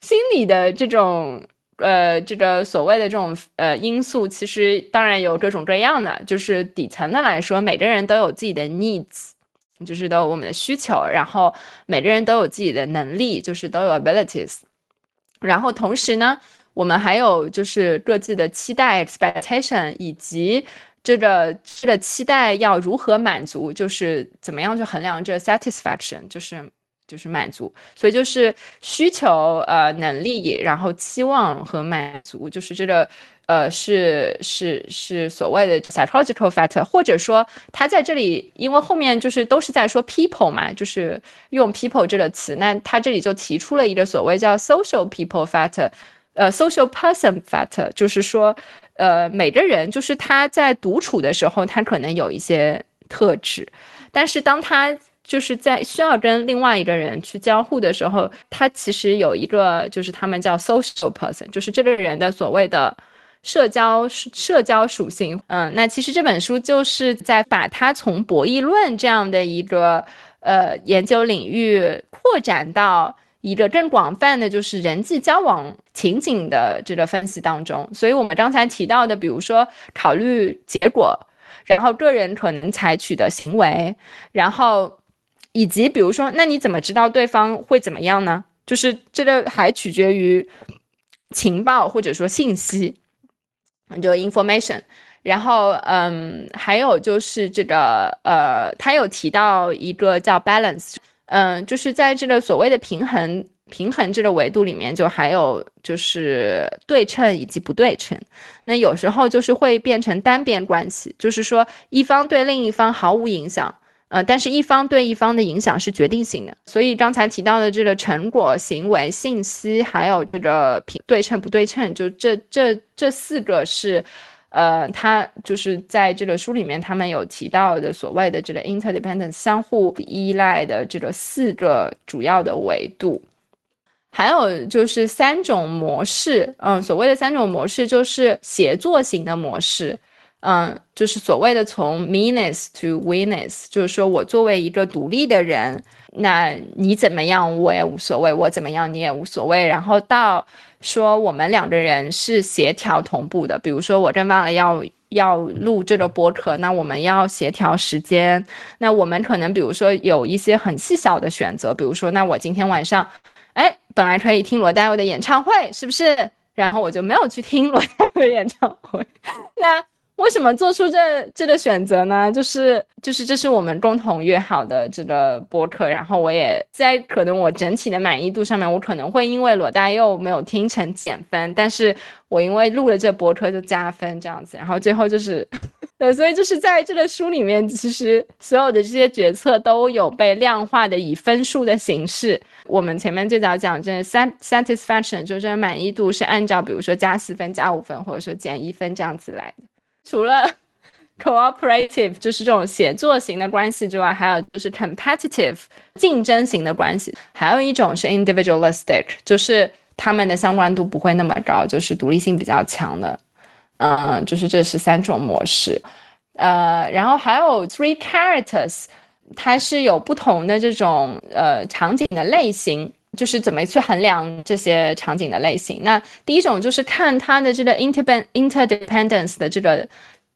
心理的这种。呃，这个所谓的这种呃因素，其实当然有各种各样的。就是底层的来说，每个人都有自己的 needs，就是都有我们的需求。然后每个人都有自己的能力，就是都有 abilities。然后同时呢，我们还有就是各自的期待 expectation，以及这个这个期待要如何满足，就是怎么样去衡量这 satisfaction，就是。就是满足，所以就是需求、呃能力，然后期望和满足，就是这个，呃是是是所谓的 psychological factor，或者说他在这里，因为后面就是都是在说 people 嘛，就是用 people 这个词，那他这里就提出了一个所谓叫 social people factor，呃 social person factor，就是说，呃每个人就是他在独处的时候，他可能有一些特质，但是当他就是在需要跟另外一个人去交互的时候，他其实有一个，就是他们叫 social person，就是这个人的所谓的社交社交属性。嗯，那其实这本书就是在把它从博弈论这样的一个呃研究领域扩展到一个更广泛的，就是人际交往情景的这个分析当中。所以我们刚才提到的，比如说考虑结果。然后个人可能采取的行为，然后以及比如说，那你怎么知道对方会怎么样呢？就是这个还取决于情报或者说信息，就 information。然后，嗯，还有就是这个，呃，他有提到一个叫 balance，嗯，就是在这个所谓的平衡平衡这个维度里面，就还有就是对称以及不对称。那有时候就是会变成单边关系，就是说一方对另一方毫无影响，呃，但是一方对一方的影响是决定性的。所以刚才提到的这个成果、行为、信息，还有这个平对称不对称，就这这这四个是。呃，他就是在这个书里面，他们有提到的所谓的这个 interdependence 相互依赖的这个四个主要的维度，还有就是三种模式，嗯，所谓的三种模式就是协作型的模式，嗯，就是所谓的从 meanness to weakness，就是说我作为一个独立的人，那你怎么样我也无所谓，我怎么样你也无所谓，然后到。说我们两个人是协调同步的，比如说我跟忘了要要录这个播客，那我们要协调时间，那我们可能比如说有一些很细小的选择，比如说那我今天晚上，哎，本来可以听罗大佑的演唱会，是不是？然后我就没有去听罗大佑的演唱会，那。为什么做出这这个选择呢？就是就是这是我们共同约好的这个播客，然后我也在可能我整体的满意度上面，我可能会因为罗大佑没有听成减分，但是我因为录了这播客就加分这样子，然后最后就是，对，所以就是在这个书里面，其实所有的这些决策都有被量化的以分数的形式。我们前面最早讲这 satisfaction 就是满意度是按照比如说加四分、加五分或者说减一分这样子来的。除了 cooperative 就是这种协作型的关系之外，还有就是 competitive 竞争型的关系，还有一种是 individualistic，就是他们的相关度不会那么高，就是独立性比较强的。嗯，就是这是三种模式。呃，然后还有 three characters，它是有不同的这种呃场景的类型。就是怎么去衡量这些场景的类型？那第一种就是看它的这个 inter interdependence 的这个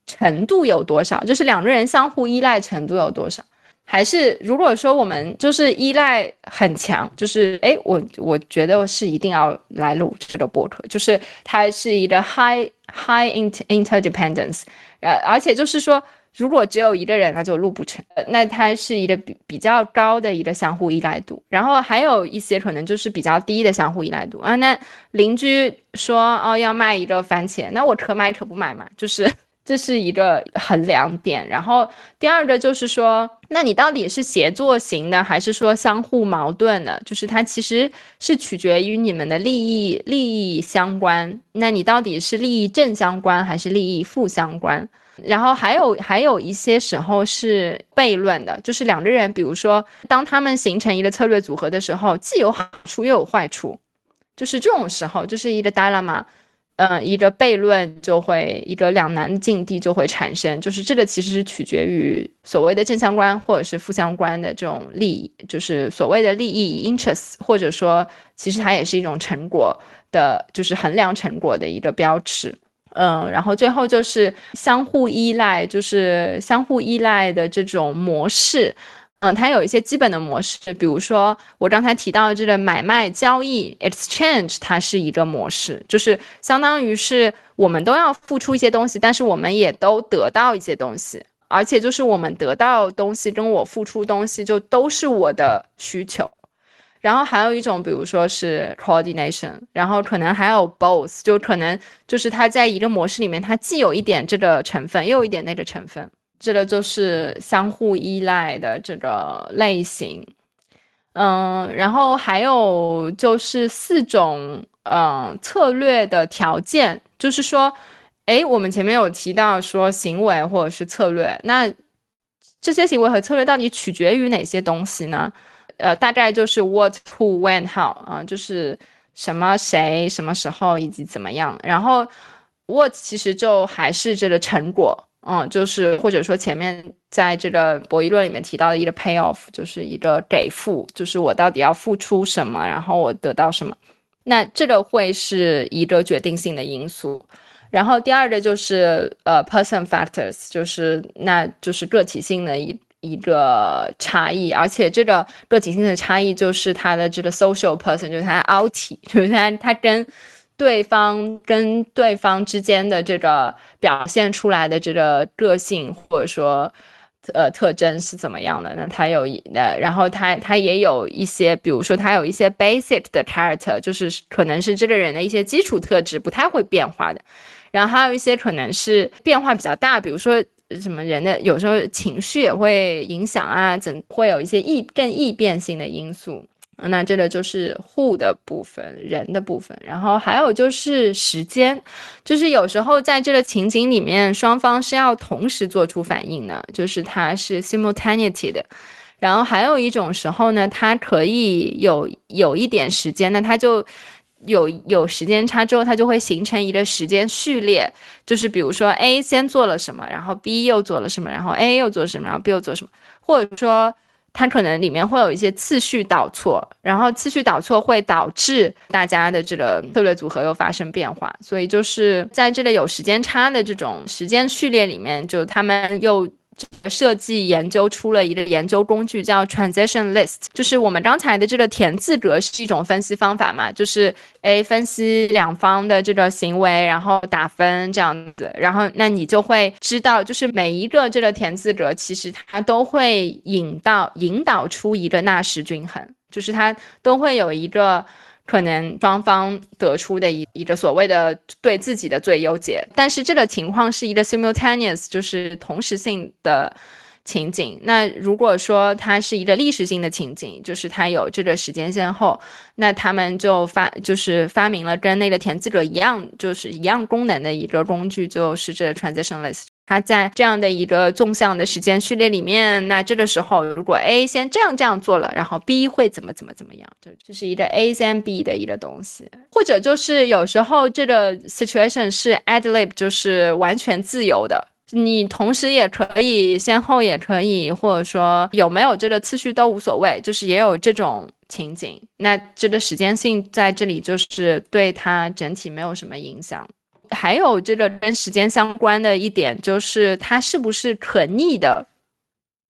程度有多少，就是两个人相互依赖程度有多少。还是如果说我们就是依赖很强，就是哎，我我觉得是一定要来录这个博客，就是它是一个 high high inter interdependence，呃，而且就是说。如果只有一个人，那就录不成。那它是一个比比较高的一个相互依赖度，然后还有一些可能就是比较低的相互依赖度啊。那邻居说哦要卖一个番茄，那我可买可不买嘛，就是这是一个衡量点。然后第二个就是说，那你到底是协作型的，还是说相互矛盾的？就是它其实是取决于你们的利益利益相关。那你到底是利益正相关，还是利益负相关？然后还有还有一些时候是悖论的，就是两个人，比如说当他们形成一个策略组合的时候，既有好处又有坏处，就是这种时候就是一个 dilemma，嗯，一个悖论就会一个两难境地就会产生，就是这个其实是取决于所谓的正相关或者是负相关的这种利益，就是所谓的利益 interest，或者说其实它也是一种成果的，就是衡量成果的一个标尺。嗯，然后最后就是相互依赖，就是相互依赖的这种模式。嗯，它有一些基本的模式，比如说我刚才提到的这个买卖交易 （exchange），它是一个模式，就是相当于是我们都要付出一些东西，但是我们也都得到一些东西，而且就是我们得到东西跟我付出东西就都是我的需求。然后还有一种，比如说是 coordination，然后可能还有 both，就可能就是它在一个模式里面，它既有一点这个成分，又有一点那个成分，这个就是相互依赖的这个类型。嗯，然后还有就是四种嗯策略的条件，就是说，哎，我们前面有提到说行为或者是策略，那这些行为和策略到底取决于哪些东西呢？呃，大概就是 what who when how 啊，就是什么谁什么时候以及怎么样。然后 what 其实就还是这个成果，嗯，就是或者说前面在这个博弈论里面提到的一个 pay off，就是一个给付，就是我到底要付出什么，然后我得到什么。那这个会是一个决定性的因素。然后第二个就是呃 person factors，就是那就是个体性的一一个差异，而且这个个体性的差异就是他的这个 social person，就是他 out，就是他他跟对方跟对方之间的这个表现出来的这个个性或者说。呃，特征是怎么样的？那它有一呃，然后它它也有一些，比如说它有一些 basic 的 character，就是可能是这个人的一些基础特质不太会变化的，然后还有一些可能是变化比较大，比如说什么人的有时候情绪也会影响啊，怎会有一些易更易变性的因素。那这个就是 who 的部分，人的部分，然后还有就是时间，就是有时候在这个情景里面，双方是要同时做出反应的，就是它是 simultaneity 的。然后还有一种时候呢，它可以有有一点时间，那它就有有时间差之后，它就会形成一个时间序列，就是比如说 A 先做了什么，然后 B 又做了什么，然后 A 又做什么，然后 B 又做什么，或者说。它可能里面会有一些次序导错，然后次序导错会导致大家的这个策略组合又发生变化，所以就是在这个有时间差的这种时间序列里面，就他们又。设计研究出了一个研究工具，叫 transition list，就是我们刚才的这个田字格是一种分析方法嘛，就是 A 分析两方的这个行为，然后打分这样子，然后那你就会知道，就是每一个这个田字格其实它都会引到引导出一个纳什均衡，就是它都会有一个。可能双方得出的一一个所谓的对自己的最优解，但是这个情况是一个 simultaneous，就是同时性的情景。那如果说它是一个历史性的情景，就是它有这个时间先后，那他们就发就是发明了跟那个填字者一样，就是一样功能的一个工具，就是这 transition list。它在这样的一个纵向的时间序列里面，那这个时候如果 A 先这样这样做了，然后 B 会怎么怎么怎么样？就这是一个 A 先 B 的一个东西，或者就是有时候这个 situation 是 ad lib，就是完全自由的，你同时也可以先后也可以，或者说有没有这个次序都无所谓，就是也有这种情景。那这个时间性在这里就是对它整体没有什么影响。还有这个跟时间相关的一点，就是它是不是可逆的？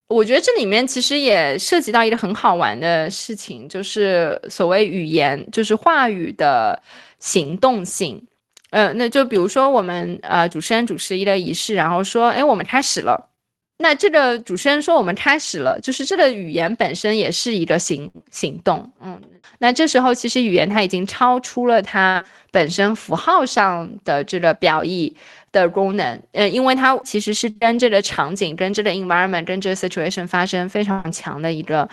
我觉得这里面其实也涉及到一个很好玩的事情，就是所谓语言，就是话语的行动性。呃，那就比如说我们呃主持人主持一个仪式，然后说，哎，我们开始了。那这个主持人说我们开始了，就是这个语言本身也是一个行行动。嗯，那这时候其实语言它已经超出了它。本身符号上的这个表意的功能，呃，因为它其实是跟这个场景、跟这个 environment、跟这个 situation 发生非常强的一个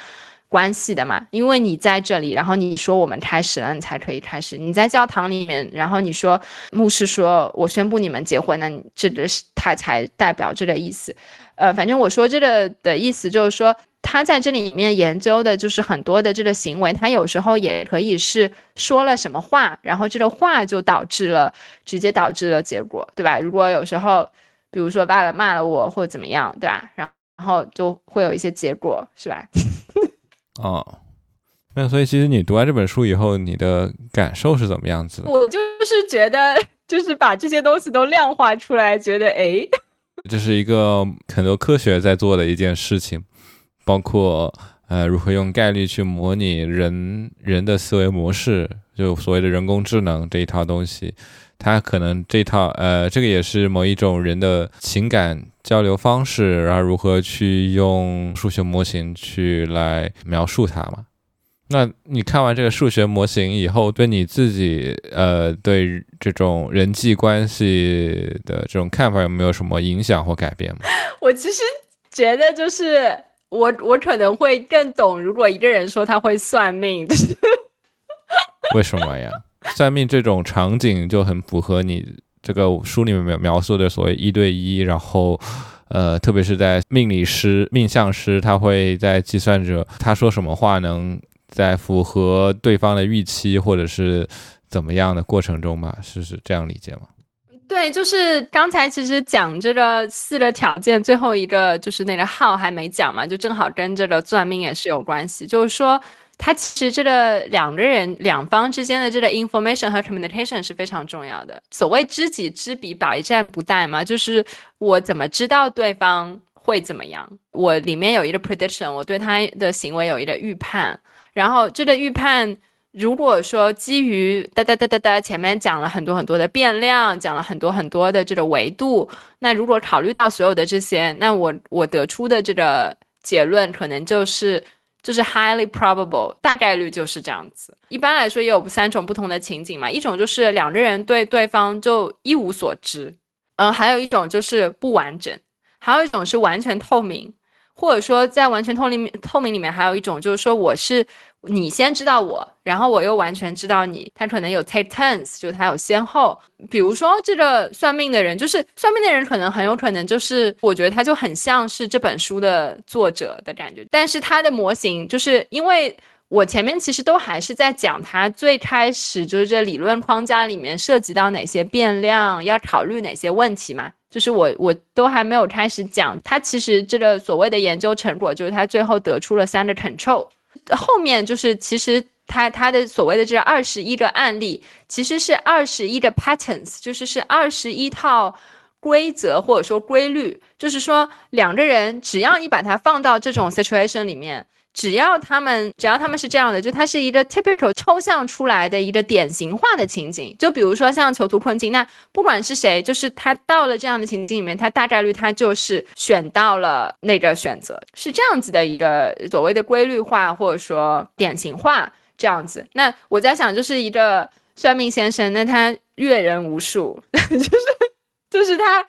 关系的嘛。因为你在这里，然后你说我们开始了，你才可以开始。你在教堂里面，然后你说牧师说我宣布你们结婚，那这个是他才代表这个意思。呃，反正我说这个的意思就是说。他在这里面研究的就是很多的这个行为，他有时候也可以是说了什么话，然后这个话就导致了直接导致了结果，对吧？如果有时候，比如说爸爸骂了我或怎么样，对吧？然然后就会有一些结果，是吧？哦，那所以其实你读完这本书以后，你的感受是怎么样子的？我就是觉得，就是把这些东西都量化出来，觉得哎，这是一个很多科学在做的一件事情。包括呃，如何用概率去模拟人人的思维模式，就所谓的人工智能这一套东西，它可能这套呃，这个也是某一种人的情感交流方式，然后如何去用数学模型去来描述它嘛？那你看完这个数学模型以后，对你自己呃，对这种人际关系的这种看法有没有什么影响或改变吗？我其实觉得就是。我我可能会更懂，如果一个人说他会算命，为什么呀？算命这种场景就很符合你这个书里面描描述的所谓一对一，然后，呃，特别是在命理师、命相师，他会在计算着他说什么话能在符合对方的预期或者是怎么样的过程中吧？是是这样理解吗？对，就是刚才其实讲这个四个条件，最后一个就是那个号还没讲嘛，就正好跟这个算命也是有关系。就是说，它其实这个两个人两方之间的这个 information 和 communication 是非常重要的。所谓知己知彼，百战不殆嘛，就是我怎么知道对方会怎么样？我里面有一个 prediction，我对他的行为有一个预判，然后这个预判。如果说基于哒哒哒哒哒，前面讲了很多很多的变量，讲了很多很多的这个维度，那如果考虑到所有的这些，那我我得出的这个结论可能就是就是 highly probable，大概率就是这样子。一般来说也有三种不同的情景嘛，一种就是两个人对对方就一无所知，嗯，还有一种就是不完整，还有一种是完全透明，或者说在完全透明透明里面还有一种就是说我是。你先知道我，然后我又完全知道你，他可能有 take turns，就是他有先后。比如说这个算命的人，就是算命的人，可能很有可能就是，我觉得他就很像是这本书的作者的感觉。但是他的模型，就是因为我前面其实都还是在讲他最开始就是这理论框架里面涉及到哪些变量，要考虑哪些问题嘛，就是我我都还没有开始讲他其实这个所谓的研究成果，就是他最后得出了三个 control。后面就是，其实他他的所谓的这二十一个案例，其实是二十一个 patterns，就是是二十一套规则或者说规律，就是说两个人只要你把它放到这种 situation 里面。只要他们，只要他们是这样的，就它是一个 typical 抽象出来的一个典型化的情景。就比如说像囚徒困境，那不管是谁，就是他到了这样的情境里面，他大概率他就是选到了那个选择，是这样子的一个所谓的规律化或者说典型化这样子。那我在想，就是一个算命先生，那他阅人无数，就是就是他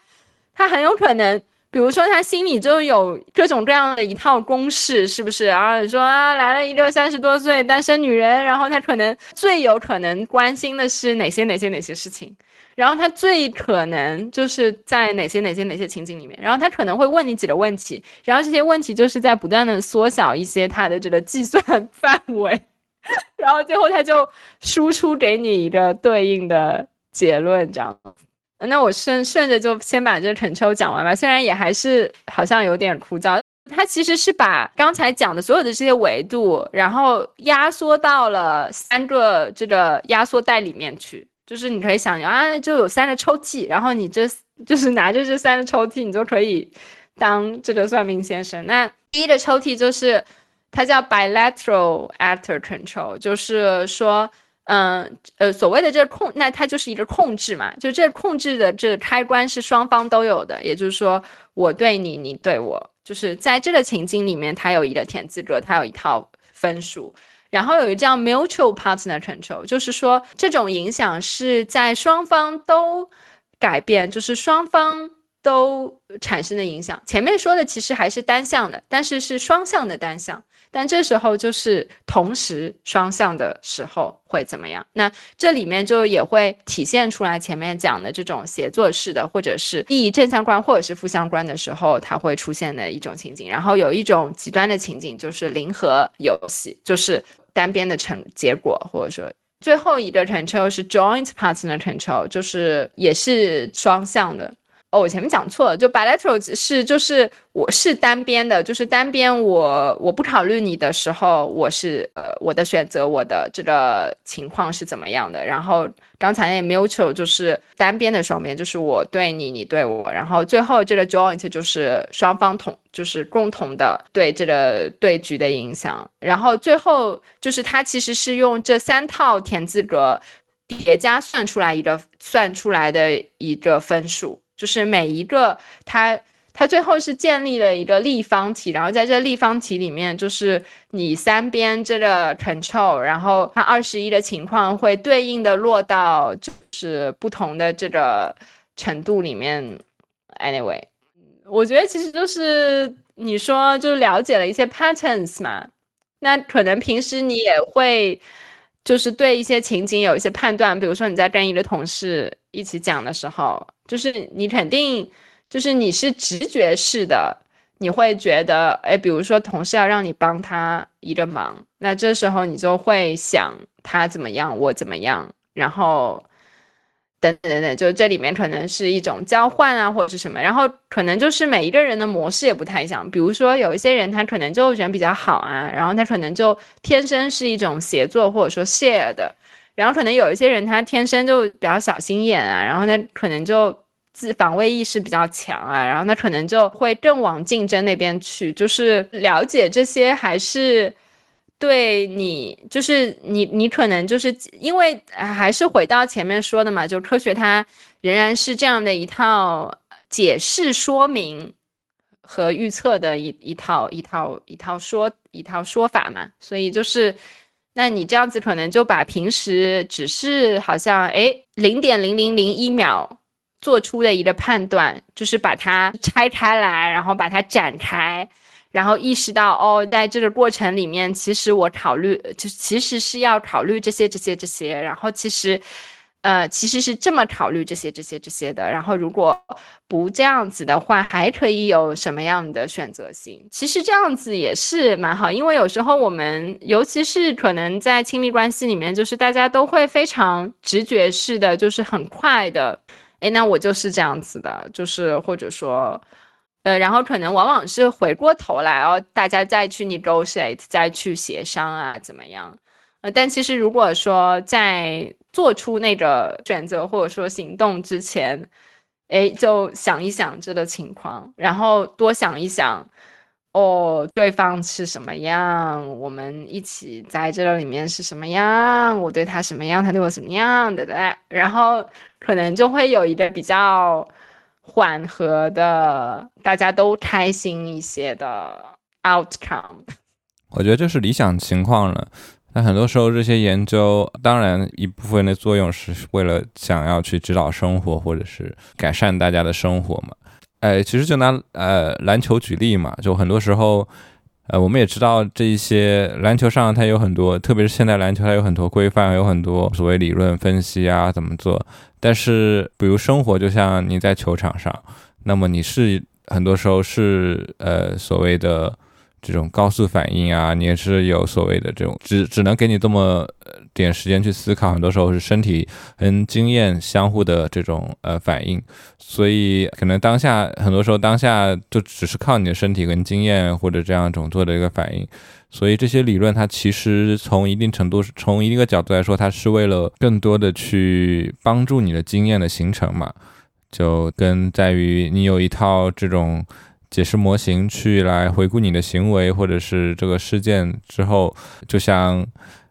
他很有可能。比如说，他心里就有各种各样的一套公式，是不是？然后说啊，来了一个三十多岁单身女人，然后他可能最有可能关心的是哪些哪些哪些事情，然后他最可能就是在哪些哪些哪些情景里面，然后他可能会问你几个问题，然后这些问题就是在不断的缩小一些他的这个计算范围，然后最后他就输出给你一个对应的结论，这样子。那我顺顺着就先把这个 control 讲完吧，虽然也还是好像有点枯燥。它其实是把刚才讲的所有的这些维度，然后压缩到了三个这个压缩袋里面去。就是你可以想象啊，就有三个抽屉，然后你这就是拿着这三个抽屉，你就可以当这个算命先生。那第一个抽屉就是它叫 bilateral actor control，就是说。嗯，呃，所谓的这个控，那它就是一个控制嘛，就这控制的这个开关是双方都有的，也就是说，我对你，你对我，就是在这个情境里面，它有一个田字格，它有一套分数，然后有一个叫 mutual partner control，就是说这种影响是在双方都改变，就是双方都产生的影响。前面说的其实还是单向的，但是是双向的单向。但这时候就是同时双向的时候会怎么样？那这里面就也会体现出来前面讲的这种协作式的，或者是意义正相关或者是负相关的时候，它会出现的一种情景。然后有一种极端的情景就是零和游戏，就是单边的成结果，或者说最后一个 control 是 joint partner control，就是也是双向的。哦，我前面讲错了，就 bilateral 是就是我是单边的，就是单边我我不考虑你的时候，我是呃我的选择，我的这个情况是怎么样的。然后刚才那 mutual 就是单边的双边，就是我对你，你对我。然后最后这个 joint 就是双方同就是共同的对这个对局的影响。然后最后就是它其实是用这三套田字格叠加算出来一个算出来的一个分数。就是每一个它，它最后是建立了一个立方体，然后在这立方体里面，就是你三边这个 control，然后它二十一的情况会对应的落到就是不同的这个程度里面。Anyway，我觉得其实就是你说就了解了一些 patterns 嘛，那可能平时你也会就是对一些情景有一些判断，比如说你在跟一个同事一起讲的时候。就是你肯定，就是你是直觉式的，你会觉得，哎，比如说同事要让你帮他一个忙，那这时候你就会想他怎么样，我怎么样，然后等等等等，就这里面可能是一种交换啊，或者是什么，然后可能就是每一个人的模式也不太一样。比如说有一些人他可能就人比较好啊，然后他可能就天生是一种协作或者说 share 的，然后可能有一些人他天生就比较小心眼啊，然后他可能就自防卫意识比较强啊，然后他可能就会更往竞争那边去，就是了解这些还是。对你，就是你，你可能就是因为还是回到前面说的嘛，就科学它仍然是这样的一套解释、说明和预测的一一套一套一套说一套说法嘛，所以就是，那你这样子可能就把平时只是好像哎零点零零零一秒做出的一个判断，就是把它拆开来，然后把它展开。然后意识到哦，在这个过程里面，其实我考虑，就其实是要考虑这些、这些、这些。然后其实，呃，其实是这么考虑这些、这些、这些的。然后如果不这样子的话，还可以有什么样的选择性？其实这样子也是蛮好，因为有时候我们，尤其是可能在亲密关系里面，就是大家都会非常直觉式的，就是很快的，哎，那我就是这样子的，就是或者说。呃，然后可能往往是回过头来哦，大家再去 negotiate，再去协商啊，怎么样？呃，但其实如果说在做出那个选择或者说行动之前，哎，就想一想这个情况，然后多想一想，哦，对方是什么样，我们一起在这个里面是什么样，我对他什么样，他对我什么样的，对，然后可能就会有一个比较。缓和的，大家都开心一些的 outcome。我觉得这是理想情况了。那很多时候，这些研究当然一部分的作用是为了想要去指导生活，或者是改善大家的生活嘛。哎，其实就拿呃篮球举例嘛，就很多时候。呃，我们也知道这一些篮球上它有很多，特别是现在篮球它有很多规范，有很多所谓理论分析啊，怎么做。但是，比如生活，就像你在球场上，那么你是很多时候是呃所谓的。这种高速反应啊，你也是有所谓的这种，只只能给你这么点时间去思考，很多时候是身体跟经验相互的这种呃反应，所以可能当下很多时候当下就只是靠你的身体跟经验或者这样一种做的一个反应，所以这些理论它其实从一定程度从一个角度来说，它是为了更多的去帮助你的经验的形成嘛，就跟在于你有一套这种。解释模型去来回顾你的行为，或者是这个事件之后，就像，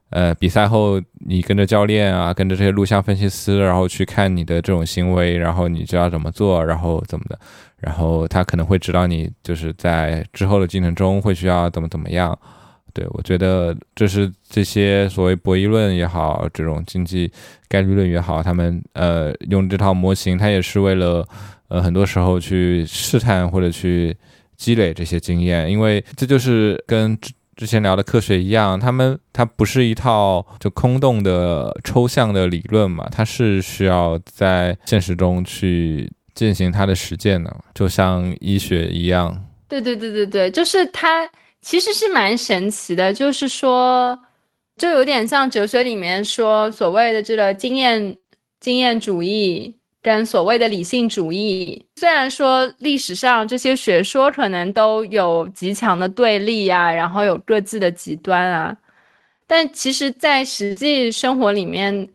呃，比赛后你跟着教练啊，跟着这些录像分析师，然后去看你的这种行为，然后你就要怎么做，然后怎么的，然后他可能会指导你，就是在之后的进程中会需要怎么怎么样。对我觉得这是这些所谓博弈论也好，这种经济概率论也好，他们呃用这套模型，它也是为了。呃，很多时候去试探或者去积累这些经验，因为这就是跟之之前聊的科学一样，他们它不是一套就空洞的抽象的理论嘛，它是需要在现实中去进行它的实践的，就像医学一样。对对对对对，就是它其实是蛮神奇的，就是说，就有点像哲学里面说所谓的这个经验经验主义。跟所谓的理性主义，虽然说历史上这些学说可能都有极强的对立啊，然后有各自的极端啊，但其实，在实际生活里面，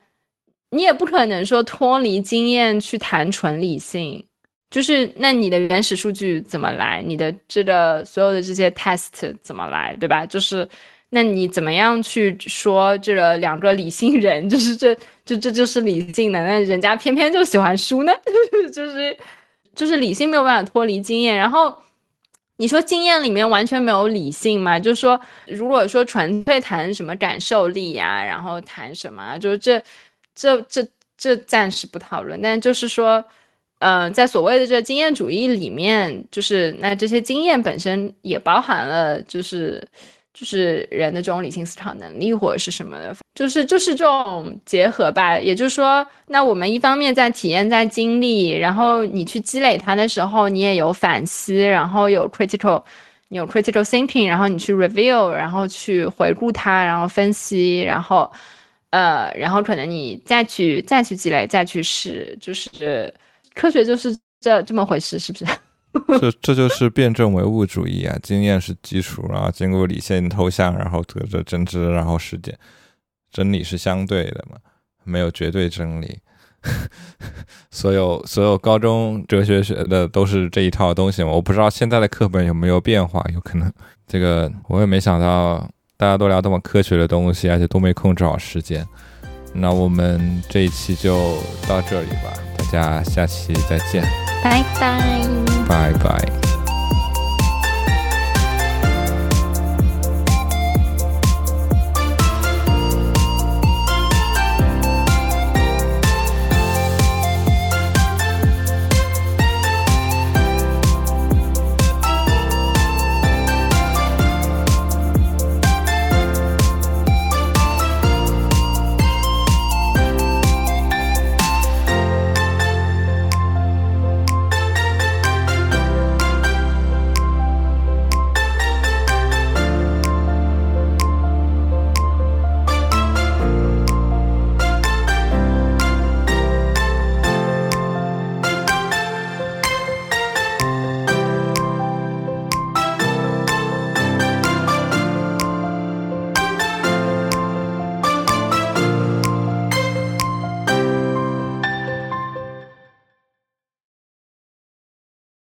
你也不可能说脱离经验去谈纯理性。就是那你的原始数据怎么来？你的这个所有的这些 test 怎么来，对吧？就是。那你怎么样去说这个两个理性人，就是这这这就是理性的，那人家偏偏就喜欢输呢？就是就是理性没有办法脱离经验，然后你说经验里面完全没有理性吗？就是说，如果说纯粹谈什么感受力呀，然后谈什么，就是这这这这暂时不讨论，但就是说，嗯，在所谓的这经验主义里面，就是那这些经验本身也包含了，就是。就是人的这种理性思考能力或者是什么的，就是就是这种结合吧。也就是说，那我们一方面在体验、在经历，然后你去积累它的时候，你也有反思，然后有 critical，有 critical thinking，然后你去 review，然后去回顾它，然后分析，然后，呃，然后可能你再去再去积累，再去试，就是科学就是这这么回事，是不是？这这就是辩证唯物主义啊！经验是基础，然后经过理性抽象，然后得着真知，然后实践。真理是相对的嘛，没有绝对真理。所有所有高中哲学学的都是这一套东西嘛？我不知道现在的课本有没有变化，有可能。这个我也没想到，大家都聊这么科学的东西，而且都没控制好时间。那我们这一期就到这里吧，大家下期再见，拜拜，拜拜。